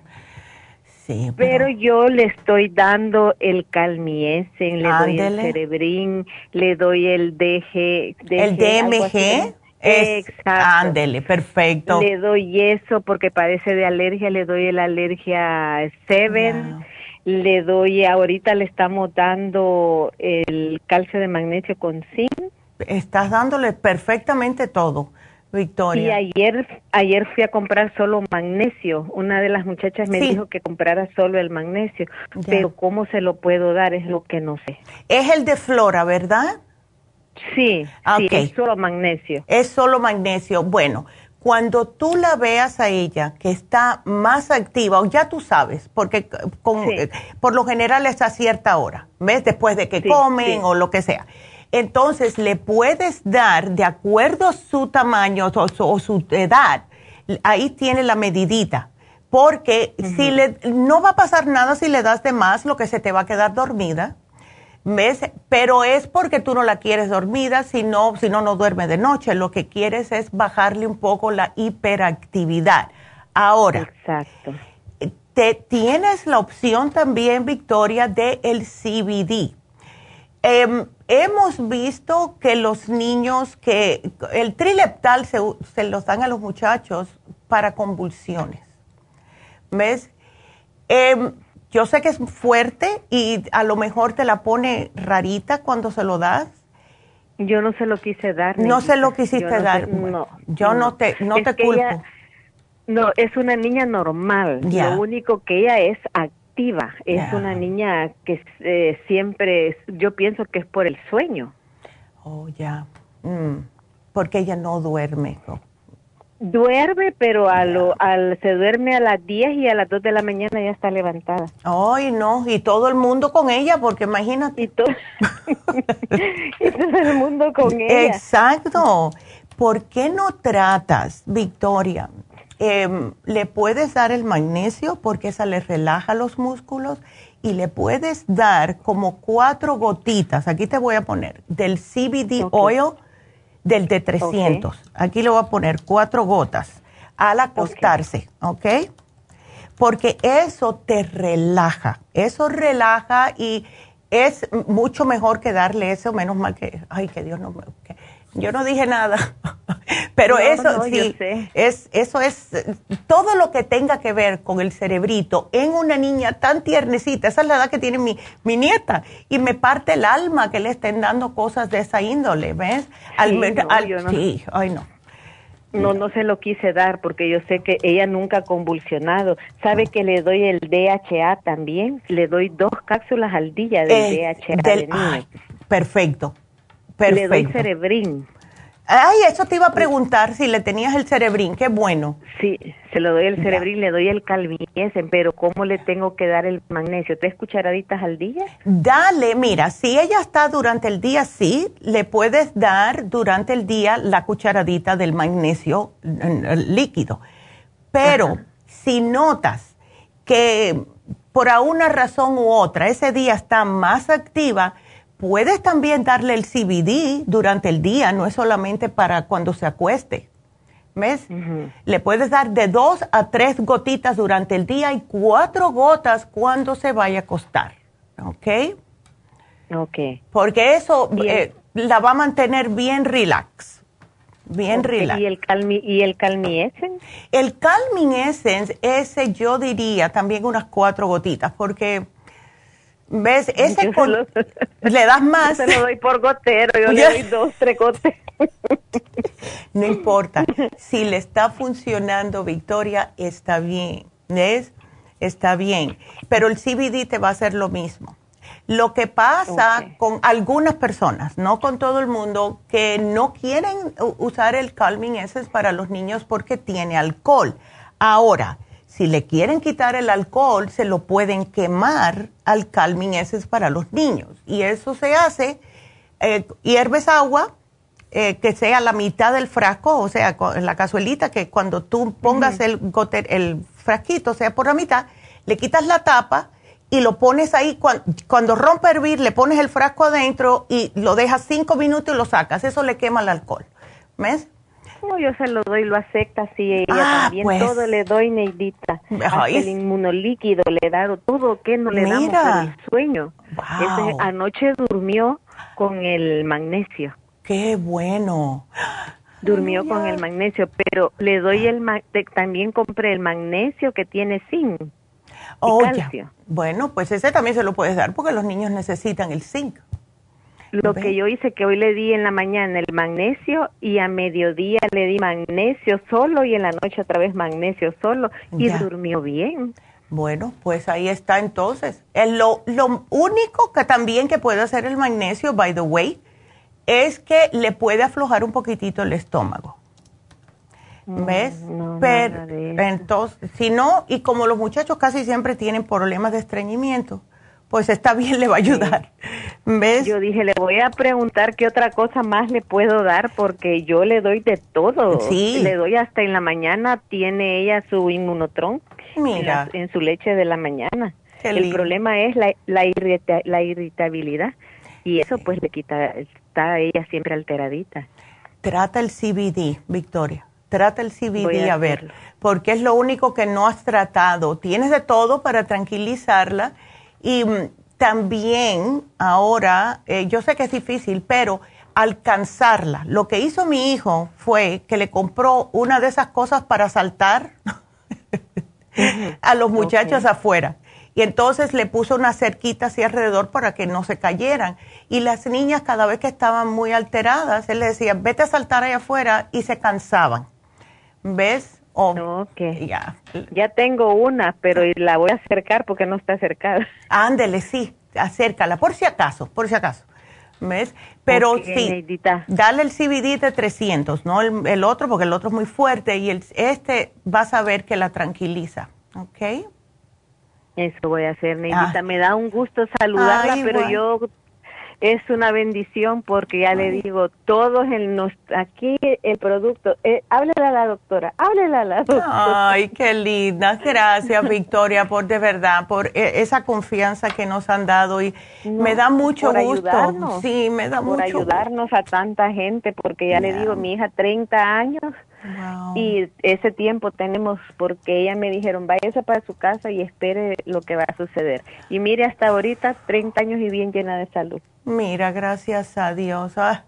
Sí, pero... yo le estoy dando el calmiesen, le doy el cerebrín, le doy el DG, el DMG. Exacto. Ándele, perfecto. Le doy eso porque padece de alergia, le doy la alergia Seven. Le doy, ahorita le estamos dando el calcio de magnesio con zinc. Estás dándole perfectamente todo, Victoria. Y ayer, ayer fui a comprar solo magnesio. Una de las muchachas me dijo que comprara solo el magnesio. Pero ¿cómo se lo puedo dar? Es lo que no sé. Es el de Flora, ¿verdad? Sí, sí, es solo magnesio. Es solo magnesio. Bueno, cuando tú la veas a ella que está más activa, o ya tú sabes, porque con, eh, por lo general es a cierta hora, ¿ves? Después de que comen o lo que sea. Entonces le puedes dar, de acuerdo a su tamaño o, su edad, ahí tiene la medidita. Porque si le, no va a pasar nada si le das de más, lo que se te va a quedar dormida ¿Ves? Pero es porque tú no la quieres dormida, si no, si no, no duerme de noche. Lo que quieres es bajarle un poco la hiperactividad. Ahora, Exacto. Te, tienes la opción también, Victoria, de el CBD. Em, hemos visto que los niños, que el trileptal se, se los dan a los muchachos para convulsiones. ¿Ves? Eh, yo sé que es fuerte y a lo mejor te la pone rarita cuando se lo das. Yo no se lo quise dar. No se lo quisiste dar. no. Yo no, te, no te culpo. no, es una niña normal. Lo único que ella es activa. Es una niña que eh, siempre, yo pienso que es por el sueño. Oh, ya. Mm. Porque ella no duerme. Duerme, pero a lo, al, se duerme a las 10 y a las 2 de la mañana ya está levantada. Ay, no, y todo el mundo con ella, porque imagínate. [laughs] Y, todo, el mundo con ella. Exacto. ¿Por qué no tratas, Victoria? Em, le puedes dar el magnesio porque esa le relaja los músculos y le puedes dar como cuatro gotitas, aquí te voy a poner, del CBD oil del de 300. Aquí le voy a poner cuatro gotas al acostarse, ¿ok? Porque eso te relaja, eso relaja y es mucho mejor que darle eso, menos mal que, ay, que Dios no, Yo no dije nada. [laughs] Pero eso sí, es, eso es todo lo que tenga que ver con el cerebrito en una niña tan tiernecita. Esa es la edad que tiene mi, mi nieta. Y me parte el alma que le estén dando cosas de esa índole, ¿ves? Al, sí, ay no. No, no se lo quise dar porque yo sé que ella nunca ha convulsionado. ¿Sabe que le doy el DHA también? Le doy dos cápsulas al día del eh, DHA. perfecto, perfecto. Le doy cerebrín. Ay, eso te iba a preguntar si le tenías el cerebrín, qué bueno. Sí, se lo doy el cerebrín, le doy el calmiesen, pero ¿cómo le tengo que dar el magnesio? ¿Tres cucharaditas al día? Dale, mira, si ella está durante el día, sí, le puedes dar durante el día la cucharadita del magnesio líquido. Pero si notas que por alguna razón u otra ese día está más activa, Puedes también darle el CBD durante el día, no es solamente para cuando se acueste. ¿Ves? Le puedes dar de dos a tres gotitas durante el día y cuatro gotas cuando se vaya a acostar. ¿Ok? Ok. Porque eso eh, la va a mantener bien relax. Bien relax. ¿Y el, calmi, ¿Y el Calmi Essence? El Calming Essence, ese yo diría también unas cuatro gotitas, porque ¿Ves? Ese le das más. Se lo doy por gotero, yo le doy dos, tres goteros. no importa. Si le está funcionando, Victoria, está bien. ¿Ves? Está bien. Pero el CBD te va a hacer lo mismo. Lo que pasa con algunas personas, no con todo el mundo, que no quieren usar el Calming Essence para los niños porque tiene alcohol. Ahora, si le quieren quitar el alcohol, se lo pueden quemar al calming ese es para los niños. Y eso se hace, eh, hierves agua, eh, que sea la mitad del frasco, o sea, en la cazuelita, que cuando tú pongas el, el frasquito, sea por la mitad, le quitas la tapa y lo pones ahí, cuando, cuando rompe a hervir, le pones el frasco adentro y lo dejas cinco minutos y lo sacas. Eso le quema el alcohol. ¿Ves? Yo se lo doy, lo acepta, sí, ella ah, también pues. todo le doy, Neidita. el inmunolíquido le he dado, todo que no le damos el sueño. anoche durmió con el magnesio. Qué bueno. Durmió con el magnesio, pero le doy el también compré el magnesio que tiene zinc. Oh, calcio. Bueno, pues ese también se lo puedes dar porque los niños necesitan el zinc. Lo que yo hice que hoy le di en la mañana el magnesio y a mediodía le di magnesio solo y en la noche otra vez magnesio solo y durmió bien. Bueno, pues ahí está entonces. lo, lo único que también que puede hacer el magnesio, by the way, es que le puede aflojar un poquitito el estómago. Mm, ¿Ves? Pero entonces, si no, y como los muchachos casi siempre tienen problemas de estreñimiento, pues está bien, le va a ayudar. ¿Ves? Yo dije, le voy a preguntar qué otra cosa más le puedo dar porque yo le doy de todo. Sí. Le doy hasta en la mañana, tiene ella su inmunotron Mira. En, su leche de la mañana. El problema es la, la, la irritabilidad y eso pues le quita, está ella siempre alteradita. Trata el CBD, Victoria. Trata el CBD a, a ver, porque es lo único que no has tratado. Tienes de todo para tranquilizarla y mm, también ahora, eh, yo sé que es difícil, pero alcanzarla. Lo que hizo mi hijo fue que le compró una de esas cosas para saltar [laughs] a los muchachos afuera. Y entonces le puso una cerquita así alrededor para que no se cayeran. Y las niñas cada vez que estaban muy alteradas, él le decía, vete a saltar allá afuera y se cansaban. ¿Ves? Ok. Ya. ya tengo una, pero la voy a acercar porque no está acercada. Ándele, sí, acércala, por si acaso, por si acaso. ¿Ves? Pero sí, dale el CBD de 300, no el, otro, porque el otro es muy fuerte y el, este vas a ver que la tranquiliza. ¿Ok? Eso voy a hacer, Neidita. Ah. Me da un gusto saludarla, pero yo es una bendición porque ya le digo, todos en aquí el producto, eh, háblele a la doctora, háblele a la doctora. Ay, [laughs] qué linda, gracias Victoria por de verdad, por e, esa confianza que nos han dado y me da mucho gusto. Sí, me da por ayudarnos a tanta gente porque ya le digo, mi hija 30 años y ese tiempo tenemos porque ella me dijeron, váyase para su casa y espere lo que va a suceder. Y mire, hasta ahorita 30 años y bien llena de salud. Mira, gracias a Dios. Ah,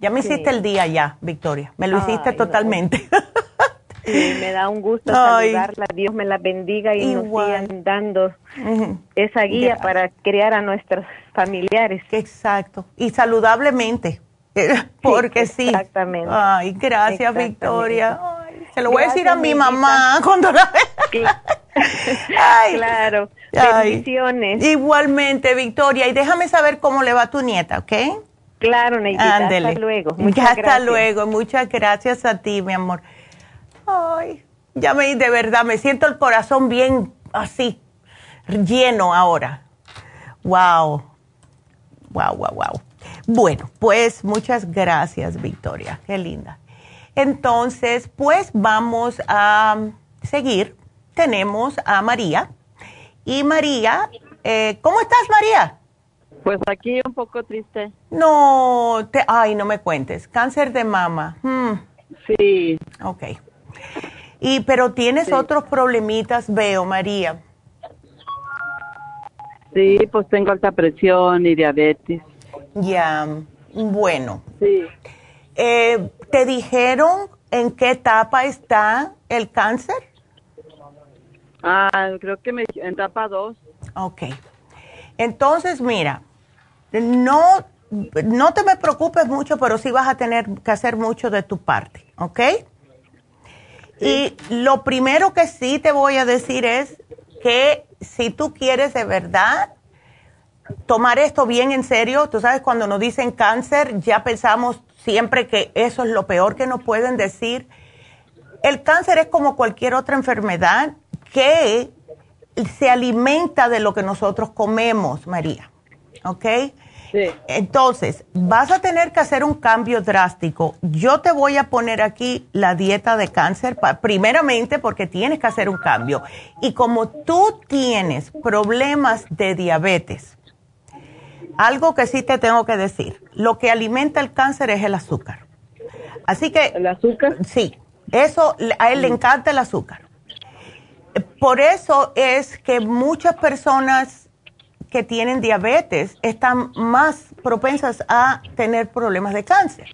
Ya me hiciste el día ya, Victoria. Me lo hiciste totalmente. [laughs] Sí, me da un gusto saludarla. Dios me la bendiga y nos sigan dando esa guía para criar a nuestros familiares. Exacto. Y saludablemente. [laughs] Porque sí. Exactamente. Ay, gracias, Victoria. se lo voy a decir a mi mamá [laughs] cuando la vea. Ay, claro. Bendiciones. Igualmente, Victoria. Y déjame saber cómo le va a tu nieta, ¿ok? Claro, Neidita. Hasta luego. Muchas hasta luego. Muchas gracias a ti, mi amor. Ay, ya me, de verdad, me siento el corazón bien así, lleno ahora. Wow. Wow, wow, wow. Bueno, pues muchas gracias, Victoria. Qué linda. Entonces, pues vamos a seguir. Tenemos a María. Y María, eh, ¿cómo estás, María? Pues aquí un poco triste. No, te, ay, no me cuentes. Cáncer de mama. Hmm. Sí. Ok. Y, pero tienes otros problemitas, veo, María. Sí, pues tengo alta presión y diabetes. Ya, bueno. Sí. Eh, ¿Te dijeron en qué etapa está el cáncer? Ah, creo que me, en etapa 2. Ok. Entonces, mira, no, no te me preocupes mucho, pero sí vas a tener que hacer mucho de tu parte, ¿ok? Y lo primero que sí te voy a decir es que si tú quieres de verdad tomar esto bien en serio, tú sabes, cuando nos dicen cáncer, ya pensamos siempre que eso es lo peor que nos pueden decir. El cáncer es como cualquier otra enfermedad que se alimenta de lo que nosotros comemos, María. ¿Ok? Entonces, vas a tener que hacer un cambio drástico. Yo te voy a poner aquí la dieta de cáncer, primeramente porque tienes que hacer un cambio. Y como tú tienes problemas de diabetes, algo que sí te tengo que decir, lo que alimenta el cáncer es el azúcar. Así que... ¿El azúcar? Sí, eso, a él le encanta el azúcar. Por eso es que muchas personas que tienen diabetes están más propensas a tener problemas de cáncer.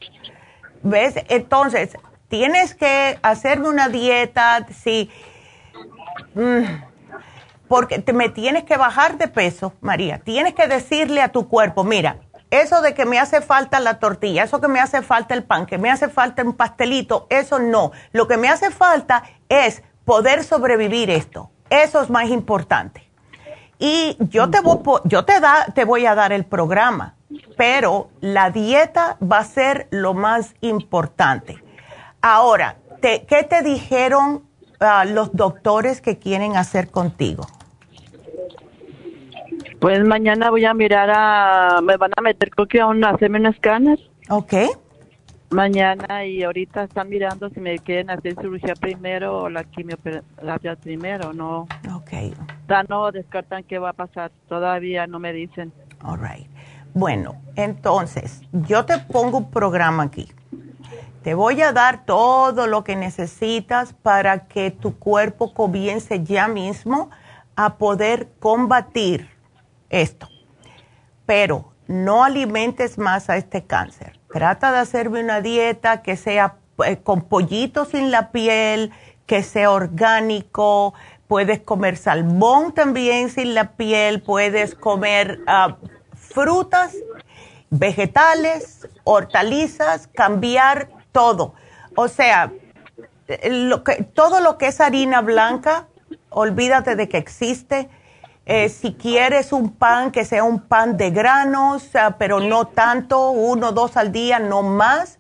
¿Ves? Entonces, tienes que hacerme una dieta, sí, mm, porque te, me tienes que bajar de peso, María. Tienes que decirle a tu cuerpo, mira, eso de que me hace falta la tortilla, eso que me hace falta el pan, que me hace falta un pastelito, eso no. Lo que me hace falta es poder sobrevivir esto. Eso es más importante. Y yo te voy, yo te, da, te voy a dar el programa, pero la dieta va a ser lo más importante. Ahora, ¿qué te dijeron ah, los doctores que quieren hacer contigo? Pues mañana voy a mirar a, me van a meter creo que a, un, hacerme unas canas. Ok mañana y ahorita están mirando si me quieren hacer cirugía primero o la quimioterapia primero, no. Ok. Ya no descartan qué va a pasar, todavía no me dicen. All right. Bueno, entonces, yo te pongo un programa aquí. Te voy a dar todo lo que necesitas para que tu cuerpo comience ya mismo a poder combatir esto. Pero no alimentes más a este cáncer Trata de hacerme una dieta que sea eh, con pollitos sin la piel, que sea orgánico. Puedes comer salmón también sin la piel. Puedes comer ah, frutas, vegetales, hortalizas, cambiar todo. O sea, todo lo que es harina blanca, olvídate de que existe eh, si quieres un pan, que sea un pan de granos, pero no tanto, uno o dos al día, no más.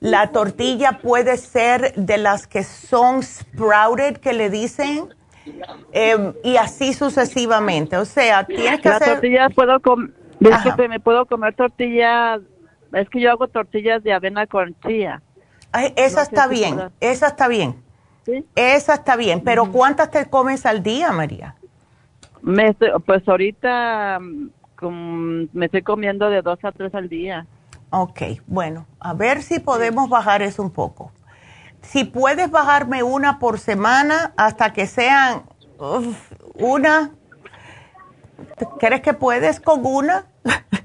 La tortilla puede ser de las que son sprouted, que le dicen, em, y así sucesivamente. O sea, tienes que la hacer... tortilla puedo comer, me puedo comer tortilla, es que yo hago tortillas de avena con chía. esa está bien, esa está bien. Esa está bien, pero ¿cuántas te comes al día, María? Me, pues ahorita mm, me estoy comiendo de dos a tres al día. Ok, bueno, a ver si podemos bajar eso un poco. Si puedes bajarme una por semana hasta que sean una, ¿crees que puedes con una? [laughs]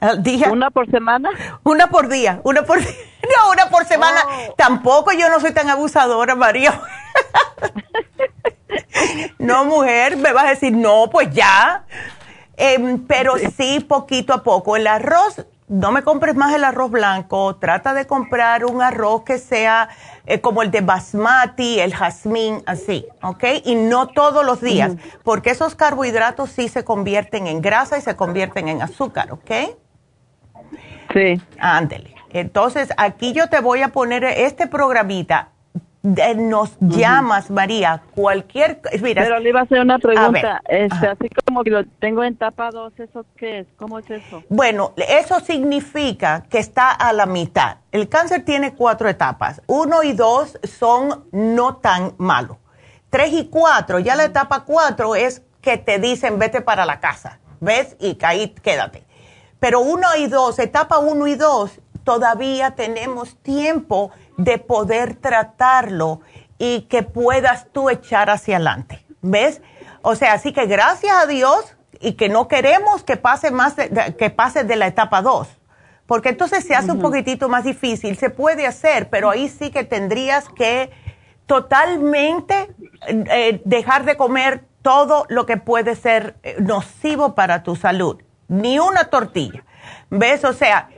al día. ¿Una por semana? Una por día, una por [laughs] No, una por semana. Oh. Tampoco yo no soy tan abusadora, María. [laughs] no, mujer, me vas a decir, no, pues ya. Em, pero sí. poquito a poco. El arroz, no me compres más el arroz blanco, trata de comprar un arroz que sea eh, como el de basmati, el jazmín, así, ¿ok? Y no todos los días, porque esos carbohidratos sí se convierten en grasa y se convierten en azúcar, ¿ok? Sí. Ándele. Entonces, aquí yo te voy a poner este programita nos llamas, María, cualquier... Mira, Pero le iba a hacer una pregunta. este, así como que lo tengo en etapa 2, ¿eso qué es? ¿Cómo es eso? Bueno, eso significa que está a la mitad. El cáncer tiene cuatro etapas. Uno y dos son no tan malos. Tres y cuatro, ya la etapa cuatro es que te dicen vete para la casa, ¿ves? Y ahí quédate. Pero uno y dos, etapa uno y dos, todavía tenemos tiempo de poder tratarlo y que puedas tú echar hacia adelante. ¿Ves? O sea, así que gracias a Dios y que no queremos que pase más de, que pase de la etapa 2, porque entonces se hace un poquitito más difícil. Se puede hacer, pero ahí sí que tendrías que totalmente eh, dejar de comer todo lo que puede ser eh, nocivo para tu salud, ni una tortilla. ¿Ves? O sea,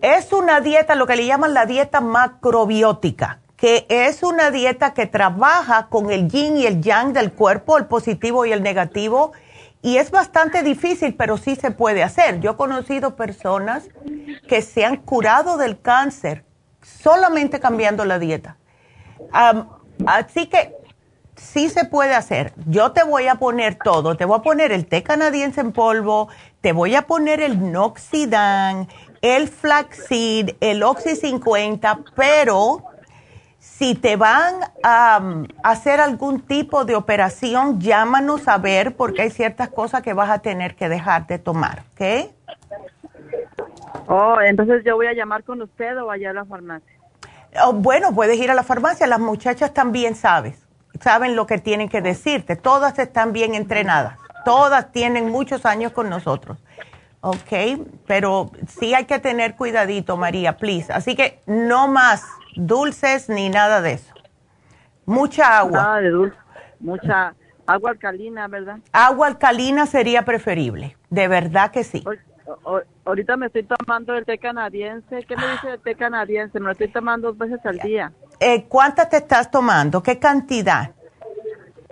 es una dieta, lo que le llaman la dieta macrobiótica, que es una dieta que trabaja con el yin y el yang del cuerpo, el positivo y el negativo, y es bastante difícil, pero sí se puede hacer. Yo he conocido personas que se han curado del cáncer solamente cambiando la dieta. así que sí se puede hacer. Yo te voy a poner todo. Te voy a poner el té canadiense en polvo, te voy a poner el Noxidan, el flaxseed, el Oxy 50, pero si te van a, hacer algún tipo de operación, llámanos a ver porque hay ciertas cosas que vas a tener que dejar de tomar, ¿ok? Oh, entonces yo voy a llamar con usted o allá a la farmacia. Oh, bueno, puedes ir a la farmacia, las muchachas también sabes, saben lo que tienen que decirte, todas están bien entrenadas, todas tienen muchos años con nosotros. Ok, pero sí hay que tener cuidadito, María, please. Así que no más dulces ni nada de eso. Mucha agua. Nada de dulce, mucha agua alcalina, ¿verdad? Agua alcalina sería preferible, de verdad que sí. ahorita me estoy tomando el té canadiense. ¿Qué me dice el té canadiense? Me lo estoy tomando dos veces al día. Eh, ¿Cuántas te estás tomando? ¿Qué cantidad?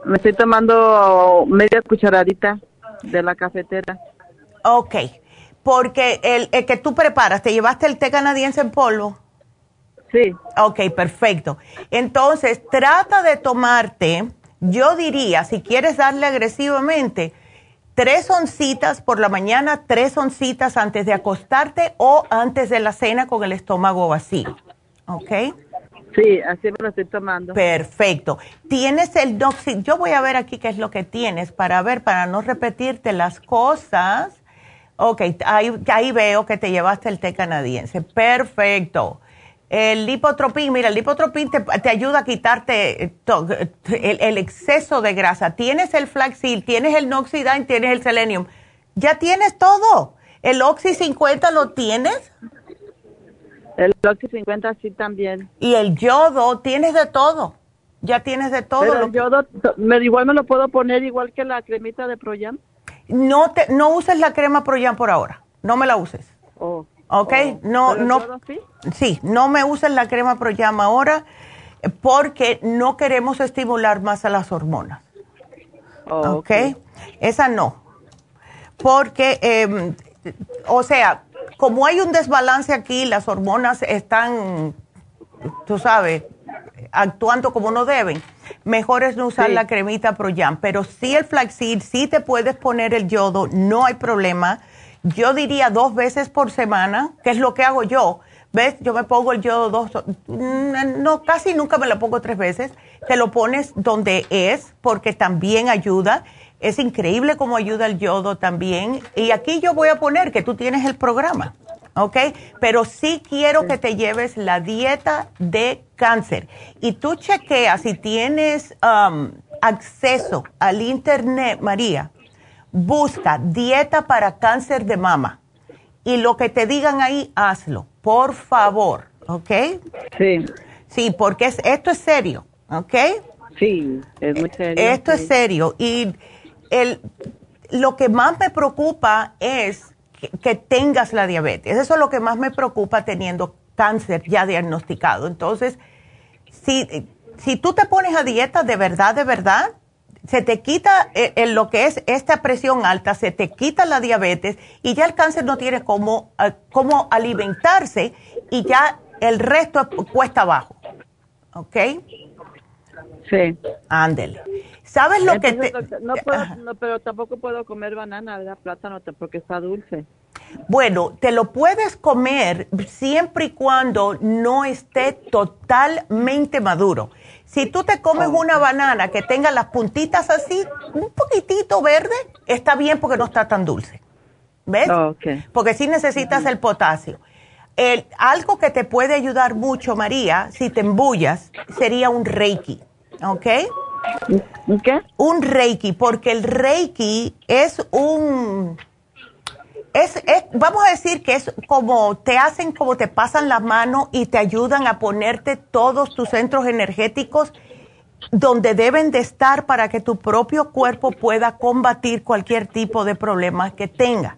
Me estoy tomando media cucharadita de la cafetera. Ok, porque el, que tú preparas, ¿te llevaste el té canadiense en polvo? Sí. Ok, perfecto. Entonces, trata de tomarte, yo diría, si quieres darle agresivamente, tres oncitas por la mañana, tres oncitas antes de acostarte o antes de la cena con el estómago vacío. ¿Ok? Sí, así me lo estoy tomando. Perfecto. Tienes el doxy, yo voy a ver aquí qué es lo que tienes para ver, para no repetirte las cosas. Ok, ahí, veo que te llevaste el té canadiense. Perfecto. El lipotropín, mira, el lipotropín te, ayuda a quitarte el, exceso de grasa. Tienes el flaxil, tienes el noxidine, tienes el selenium. Ya tienes todo. ¿El Oxy 50 lo tienes? El Oxy 50 sí también. Y el yodo, tienes de todo. Ya tienes de todo. Pero el yodo, me, igual me lo puedo poner igual que la cremita de Proyam. No, te, no uses la crema Proyan por ahora. No me la uses. Oh, ¿Ok? Oh. no, no. Sí? sí, no me uses la crema Proyam ahora porque no queremos estimular más a las hormonas. Oh, ¿Ok? Esa no. Porque, em, o sea, como hay un desbalance aquí, las hormonas están, tú sabes, actuando como no deben, mejor es no usar la cremita Proyam. Pero sí el flaxseed, sí te puedes poner el yodo, no hay problema. Yo diría dos veces por semana, que es lo que hago yo. ¿Ves? Yo me pongo el yodo dos, mm, no, casi nunca me lo pongo tres veces. Te lo pones donde es, porque también ayuda. Es increíble cómo ayuda el yodo también. Y aquí yo voy a poner que tú tienes el programa. ¿Ok? Pero sí quiero que te lleves la dieta de cáncer. Y tú chequeas si tienes um, acceso al internet, María, busca dieta para cáncer de mama. y lo que te digan ahí, hazlo, por favor, ¿ok? Sí. Sí, porque es, esto es serio, ¿ok? Sí, es muy serio. Esto es serio y el, lo que más me preocupa es que, tengas la diabetes. Eso es lo que más me preocupa teniendo cáncer ya diagnosticado. Entonces, si, si tú te pones a dieta de verdad, de verdad, se te quita eh, lo que es esta presión alta, se te quita la diabetes y ya el cáncer no tiene cómo, eh, cómo alimentarse y ya el resto cuesta abajo. ¿Ok? Sí. Ándele. ¿Sabes lo que te...? No puedo, no, pero tampoco puedo comer banana, ¿verdad? Plátano, porque está dulce. Bueno, te lo puedes comer siempre y cuando no esté totalmente maduro. Si tú te comes una banana que tenga las puntitas así, un poquitito verde, está bien porque no está tan dulce. ¿Ves? Porque sí necesitas el potasio. El, algo que te puede ayudar mucho, María, si te embullas, sería un reiki. ¿Ok? ¿Un qué? Un reiki, porque el reiki es un es, vamos a decir que es como te hacen, como te pasan las manos y te ayudan a ponerte todos tus centros energéticos donde deben de estar para que tu propio cuerpo pueda combatir cualquier tipo de problema que tenga.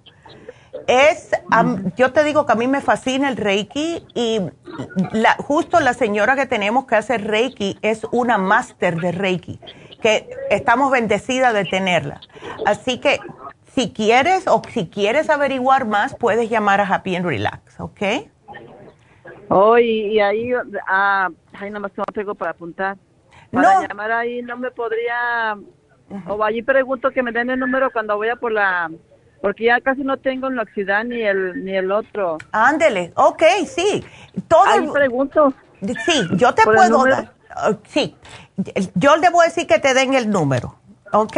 Es, yo te digo que a mí me fascina el Reiki y la, justo la señora que tenemos que hacer Reiki es una máster de Reiki, que estamos bendecidas de tenerla. Así que si quieres o si quieres averiguar más, puedes llamar a Happy and Relax, ¿ok? Oh, y, ahí, ah, ahí nada más no tengo para apuntar. Para llamar ahí no me podría, o allí pregunto que me den el número cuando voy a por la, porque ya casi no tengo el oxidán ni el, ni el otro. Ándele, ok, sí. Todo ahí pregunto. Sí, yo te puedo dar, uh, sí, yo le voy a decir que te den el número, ¿ok?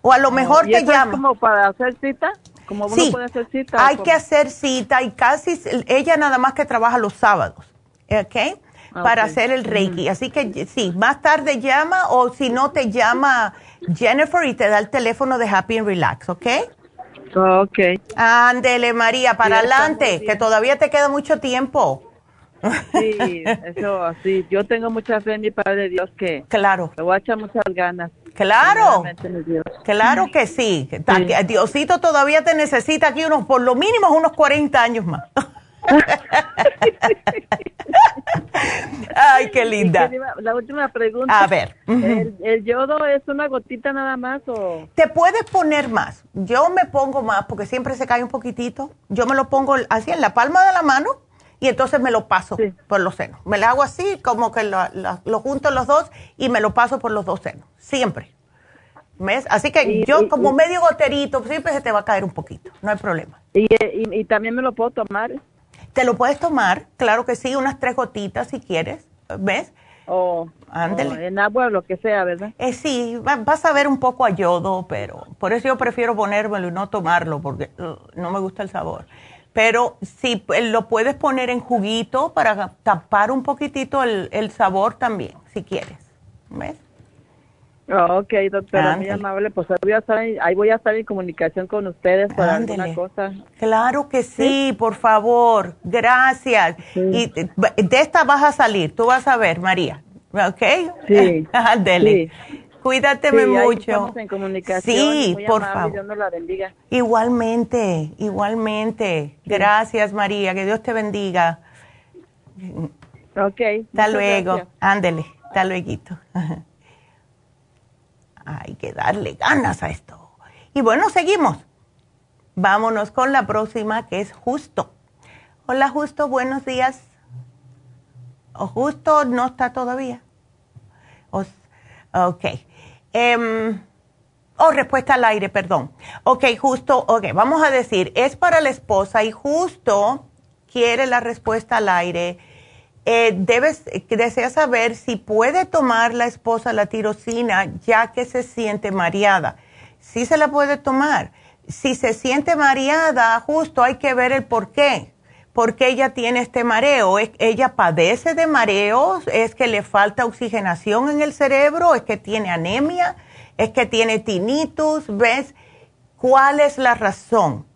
O a lo mejor te llama. como para hacer cita? Como uno puede hacer cita. Hay que hacer cita y casi ella nada más que trabaja los sábados, ¿ok? Ah, para hacer el Reiki. Así que sí, más tarde llama o si no te llama Jennifer y te da el teléfono de Happy and Relax, ¿ok? Ok. Ándele, María, para adelante, que todavía te queda mucho tiempo. Sí, eso, sí. Yo tengo mucha fe en mi Padre Dios que claro. le voy a echar muchas ganas. Claro, claro que sí. Diosito todavía te necesita aquí unos, por lo mínimo unos 40 años más. Ay, qué linda. La última pregunta. A ver. ¿El, yodo es una gotita nada más o...? Te puedes poner más. Yo me pongo más porque siempre se cae un poquitito. Yo me lo pongo así en la palma de la mano y entonces me lo paso por los senos. Me lo hago así, como que lo, lo, junto los dos y me lo paso por los dos senos, siempre. ¿Ves? Así que yo como medio goterito, siempre se te va a caer un poquito, no hay problema. ¿Y, y, también me lo puedo tomar? Te lo puedes tomar, claro que sí, unas tres gotitas si quieres, ¿ves? O, en agua lo que sea, ¿verdad? Eh, sí, vas a ver un poco a yodo, pero por eso yo prefiero ponérmelo y no tomarlo, porque uh, no me gusta el sabor pero si lo puedes poner en juguito para tapar un poquitito el, sabor también, si quieres. ¿Ves? Oh, ok, doctora, muy amable. Pues ahí voy, a estar, ahí voy a estar en comunicación con ustedes para alguna cosa. Claro que sí, por favor. Gracias. Y de esta vas a salir, tú vas a ver, María. ¿Ok? Sí. [laughs] Ándele. Cuídate mucho. en comunicación. Sí, por favor. Dios nos la bendiga. Igualmente, igualmente. Gracias, María. Que Dios te bendiga. Ok. Hasta luego. Ándele. Hasta luego. [laughs] Hay que darle ganas a esto. Y bueno, seguimos. Vámonos con la próxima, que es Justo. Hola, Justo, buenos días. ¿O Justo no está todavía? ok. Eh, oh, respuesta al aire, perdón. Ok, justo, ok, vamos a decir, es para la esposa y justo quiere la respuesta al aire. Eh, debes, desea saber si puede tomar la esposa la tirosina ya que se siente mareada. Sí se la puede tomar. Si se siente mareada, justo hay que ver el por qué. ¿Por qué ella tiene este mareo? ¿Ella padece de mareos? ¿Es que le falta oxigenación en el cerebro? ¿Es que tiene anemia? ¿Es que tiene tinnitus? ¿Ves? ¿Cuál es la razón?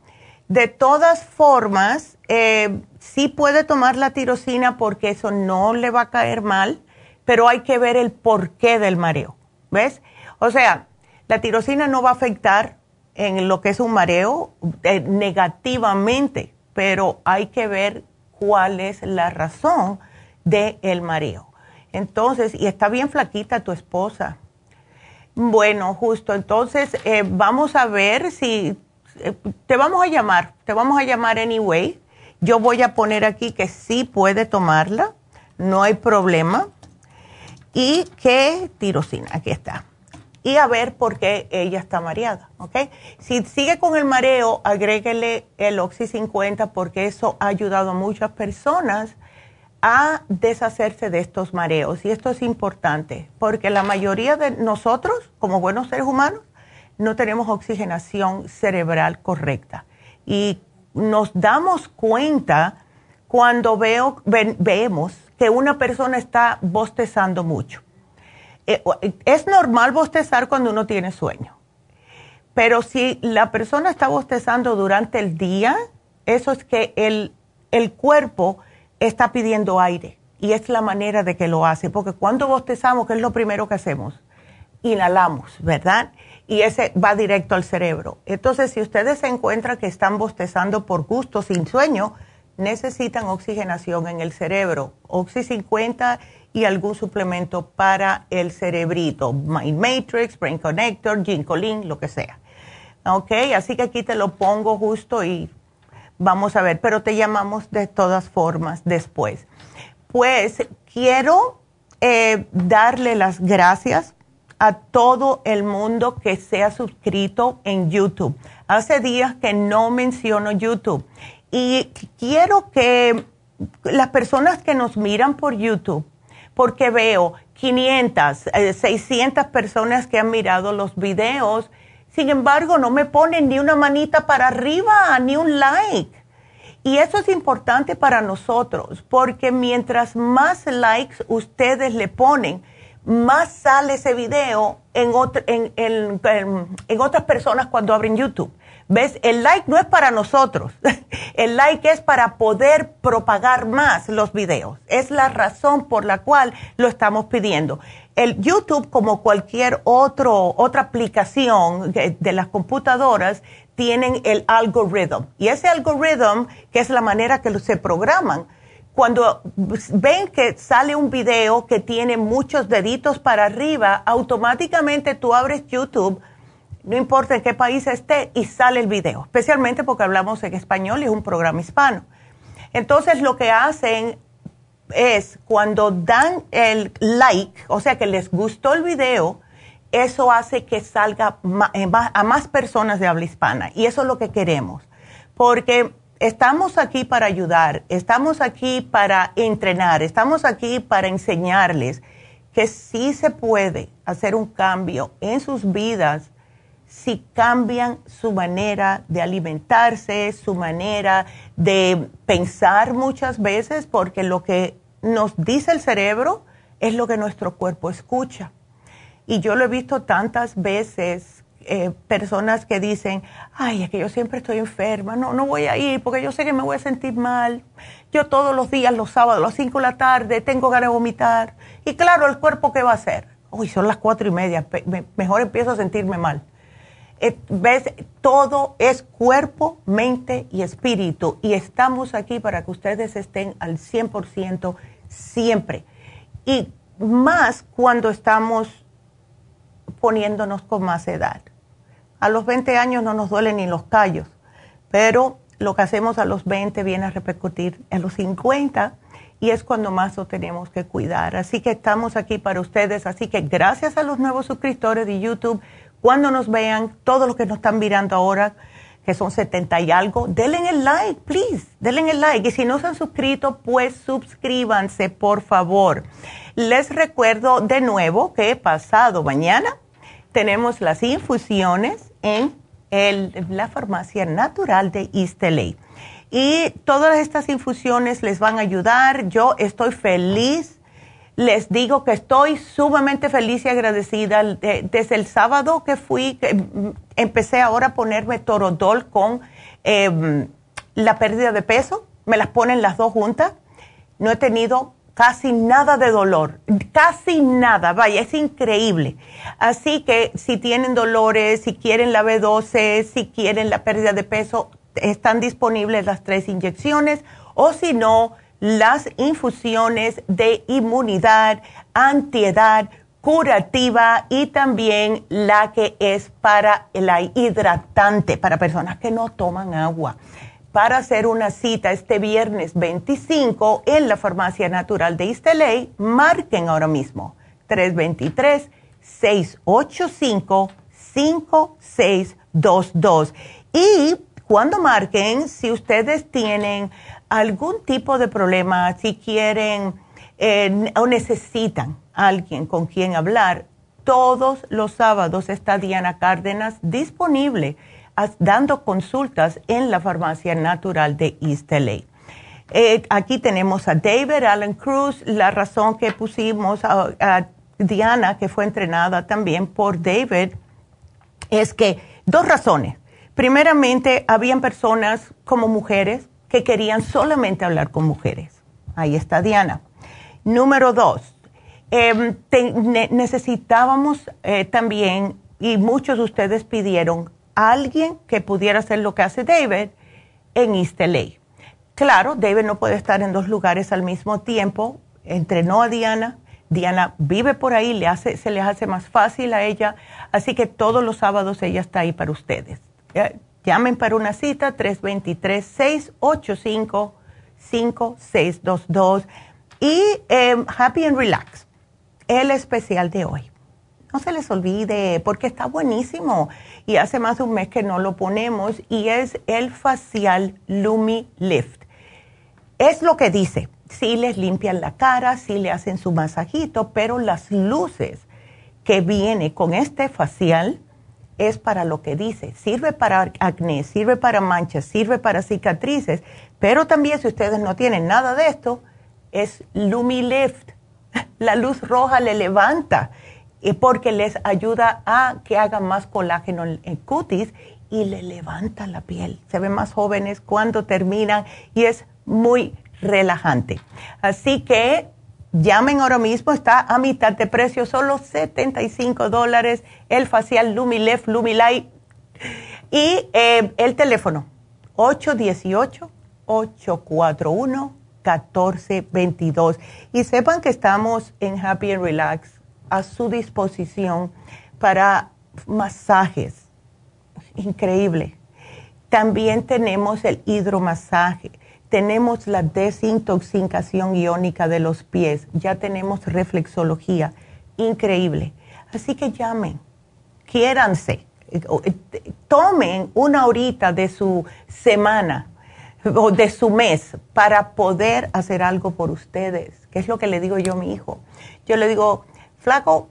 De todas formas, eh, sí puede tomar la tirosina porque eso no le va a caer mal, pero hay que ver el porqué del mareo. ¿Ves? O sea, la tirosina no va a afectar en lo que es un mareo eh, negativamente, pero hay que ver cuál es la razón del mareo. Entonces, y está bien flaquita tu esposa. Bueno, justo, entonces eh, vamos a ver si eh, te vamos a llamar, te vamos a llamar anyway. Yo voy a poner aquí que sí puede tomarla, no hay problema. Y que tirosina, aquí está. Y a ver por qué ella está mareada, ¿ok? Si sigue con el mareo, agréguele el Oxy 50 porque eso ha ayudado a muchas personas a deshacerse de estos mareos. Y esto es importante porque la mayoría de nosotros, como buenos seres humanos, no tenemos oxigenación cerebral correcta. Y nos damos cuenta cuando veo, vemos que una persona está bostezando mucho. Eh, es normal bostezar cuando uno tiene sueño, pero si la persona está bostezando durante el día, eso es que el, el cuerpo está pidiendo aire y es la manera de que lo hace, porque cuando bostezamos, ¿qué es lo primero que hacemos? Inhalamos, ¿verdad? Y ese va directo al cerebro. Entonces, si ustedes se encuentran que están bostezando por gusto, sin sueño, necesitan oxigenación en el cerebro, Oxy 50 y algún suplemento para el cerebrito, Mind Matrix, Brain Connector, Ginkolin, lo que sea. Ok, así que aquí te lo pongo justo y vamos a ver, pero te llamamos de todas formas después. Pues quiero eh, darle las gracias a todo el mundo que se ha suscrito en YouTube. Hace días que no menciono YouTube y quiero que las personas que nos miran por YouTube, porque veo 500, 600 eh, personas que han mirado los videos, sin embargo no me ponen ni una manita para arriba, ni un like. Y eso es importante para nosotros, porque mientras más likes ustedes le ponen, más sale ese video en, en, en, otras personas cuando abren YouTube. ¿Ves? El like no es para nosotros. [laughs] El like es para poder propagar más los videos. Es la razón por la cual lo estamos pidiendo. El YouTube, como cualquier otro, otra aplicación de las computadoras, tienen el algoritmo. Y ese algoritmo, que es la manera que se programan, cuando ven que sale un video que tiene muchos deditos para arriba, automáticamente tú abres YouTube, no importa en qué país esté, y sale el video, especialmente porque hablamos en español y es un programa hispano. Entonces lo que hacen es cuando dan el like, o sea que les gustó el video, eso hace que salga eh, a más personas de habla hispana. Y eso es lo que queremos. Porque estamos aquí para ayudar, estamos aquí para entrenar, estamos aquí para enseñarles que sí se puede hacer un cambio en sus vidas si cambian su manera de alimentarse, su manera de pensar muchas veces, porque lo que nos dice el cerebro es lo que nuestro cuerpo escucha. Y yo lo he visto tantas veces eh, personas que dicen, ay, es que yo siempre estoy enferma, no, no voy a ir porque yo sé que me voy a sentir mal. Yo todos los días, los sábados, a las 5 de la tarde, tengo ganas de vomitar. Y claro, el cuerpo, ¿qué va a hacer? Uy, son las cuatro y media, mejor empiezo a sentirme mal. Eh, ¿Ves? Todo es cuerpo, mente y espíritu. Y estamos aquí para que ustedes estén al 100% siempre. Y más cuando estamos poniéndonos con más edad. A los 20 años no nos duelen ni los callos, pero lo que hacemos a los 20 viene a repercutir en los 50 y es cuando más lo tenemos que cuidar. Así que estamos aquí para ustedes. Así que gracias a los nuevos suscriptores de YouTube, cuando nos vean, todos los que nos están mirando ahora, que son 70 y algo, denle el like, please, denle el like. Y si no se han suscrito, pues suscríbanse, por favor. Les recuerdo de nuevo que pasado mañana tenemos las infusiones en la farmacia natural de East Y todas estas infusiones les van a ayudar. Yo estoy feliz. Les digo que estoy sumamente feliz y agradecida. Desde el sábado que fui, empecé ahora a ponerme torodol con em, la pérdida de peso, me las ponen las dos juntas. No he tenido casi nada de dolor, casi nada, vaya, es increíble. Así que si tienen dolores, si quieren la B12, si quieren la pérdida de peso, están disponibles las tres inyecciones o si no, las infusiones de inmunidad, antiedad, curativa y también la que es para la hidratante, para personas que no toman agua. Para hacer una cita este viernes 25 en la Farmacia Natural de Isteley, marquen ahora mismo 323-685-5622. Y cuando marquen, si ustedes tienen algún tipo de problema, si quieren eh, o necesitan alguien con quien hablar, todos los sábados está Diana Cárdenas disponible dando consultas en la farmacia natural de East LA. Eh, aquí tenemos a David Allen Cruz. La razón que pusimos a, Diana, que fue entrenada también por David, es que dos razones. Primeramente, habían personas como mujeres que querían solamente hablar con mujeres. Ahí está Diana. Número dos, em, necesitábamos eh, también, y muchos de ustedes pidieron, alguien que pudiera hacer lo que hace David en East LA. Claro, David no puede estar en dos lugares al mismo tiempo. Entrenó a Diana. Diana vive por ahí, le hace, se les hace más fácil a ella. Así que todos los sábados ella está ahí para ustedes. Llamen para una cita 323-685-5622. Y em, Happy and Relax, el especial de hoy. No se les olvide porque está buenísimo y hace más de un mes que no lo ponemos y es el facial Lumi Lift. Es lo que dice, sí les limpian la cara, sí le hacen su masajito, pero las luces que viene con este facial es para lo que dice. Sirve para acné, sirve para manchas, sirve para cicatrices, pero también si ustedes no tienen nada de esto, es Lumilift. [laughs] La luz roja le levanta porque les ayuda a que haga más colágeno en cutis y le levanta la piel. Se ven más jóvenes cuando terminan y es muy relajante. Así que llamen ahora mismo, está a mitad de precio, solo 75 dólares el facial Lumilef Lumilight y eh, el teléfono 818 841 1422. Y sepan que estamos en Happy and Relax a su disposición para masajes. Increíble. También tenemos el hidromasaje. Tenemos la desintoxicación iónica de los pies. Ya tenemos reflexología. Increíble. Así que llamen, quiéranse, tomen una horita de su semana o de su mes para poder hacer algo por ustedes, que es lo que le digo yo a mi hijo. Yo le digo, flaco,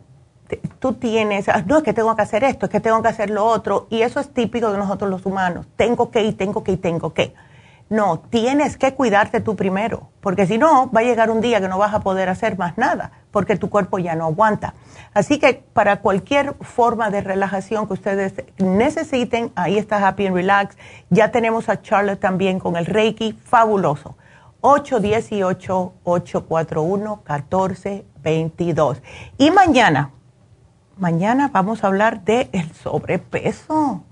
tú tienes, ah, no es que tengo que hacer esto, es que tengo que hacer lo otro, y eso es típico de nosotros los humanos, tengo que y tengo que y tengo que. No, tienes que cuidarte tú primero, porque si no, va a llegar un día que no vas a poder hacer más nada, porque tu cuerpo ya no aguanta. Así que para cualquier forma de relajación que ustedes necesiten, ahí está Happy and Relax. Ya tenemos a Charlotte también con el Reiki, fabuloso. 818-841-1422. Y mañana, mañana vamos a hablar del el sobrepeso.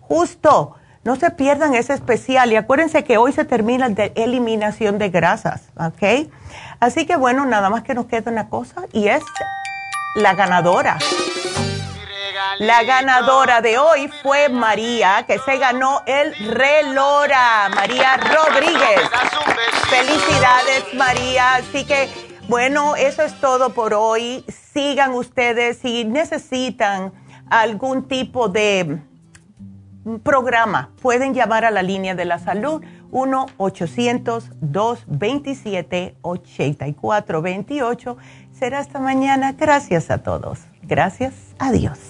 Justo no se pierdan ese especial y acuérdense que hoy se termina de eliminación de grasas, ¿ok? Así que bueno, nada más que nos queda una cosa y es la ganadora. La ganadora de hoy fue María, que se ganó el Relora, María Rodríguez. Felicidades, María. Así que, bueno, eso es todo por hoy. Sigan ustedes si necesitan algún tipo de programa, pueden llamar a la línea de la salud 1-800-227-8428. Será hasta mañana. Gracias a todos. Gracias. Adiós.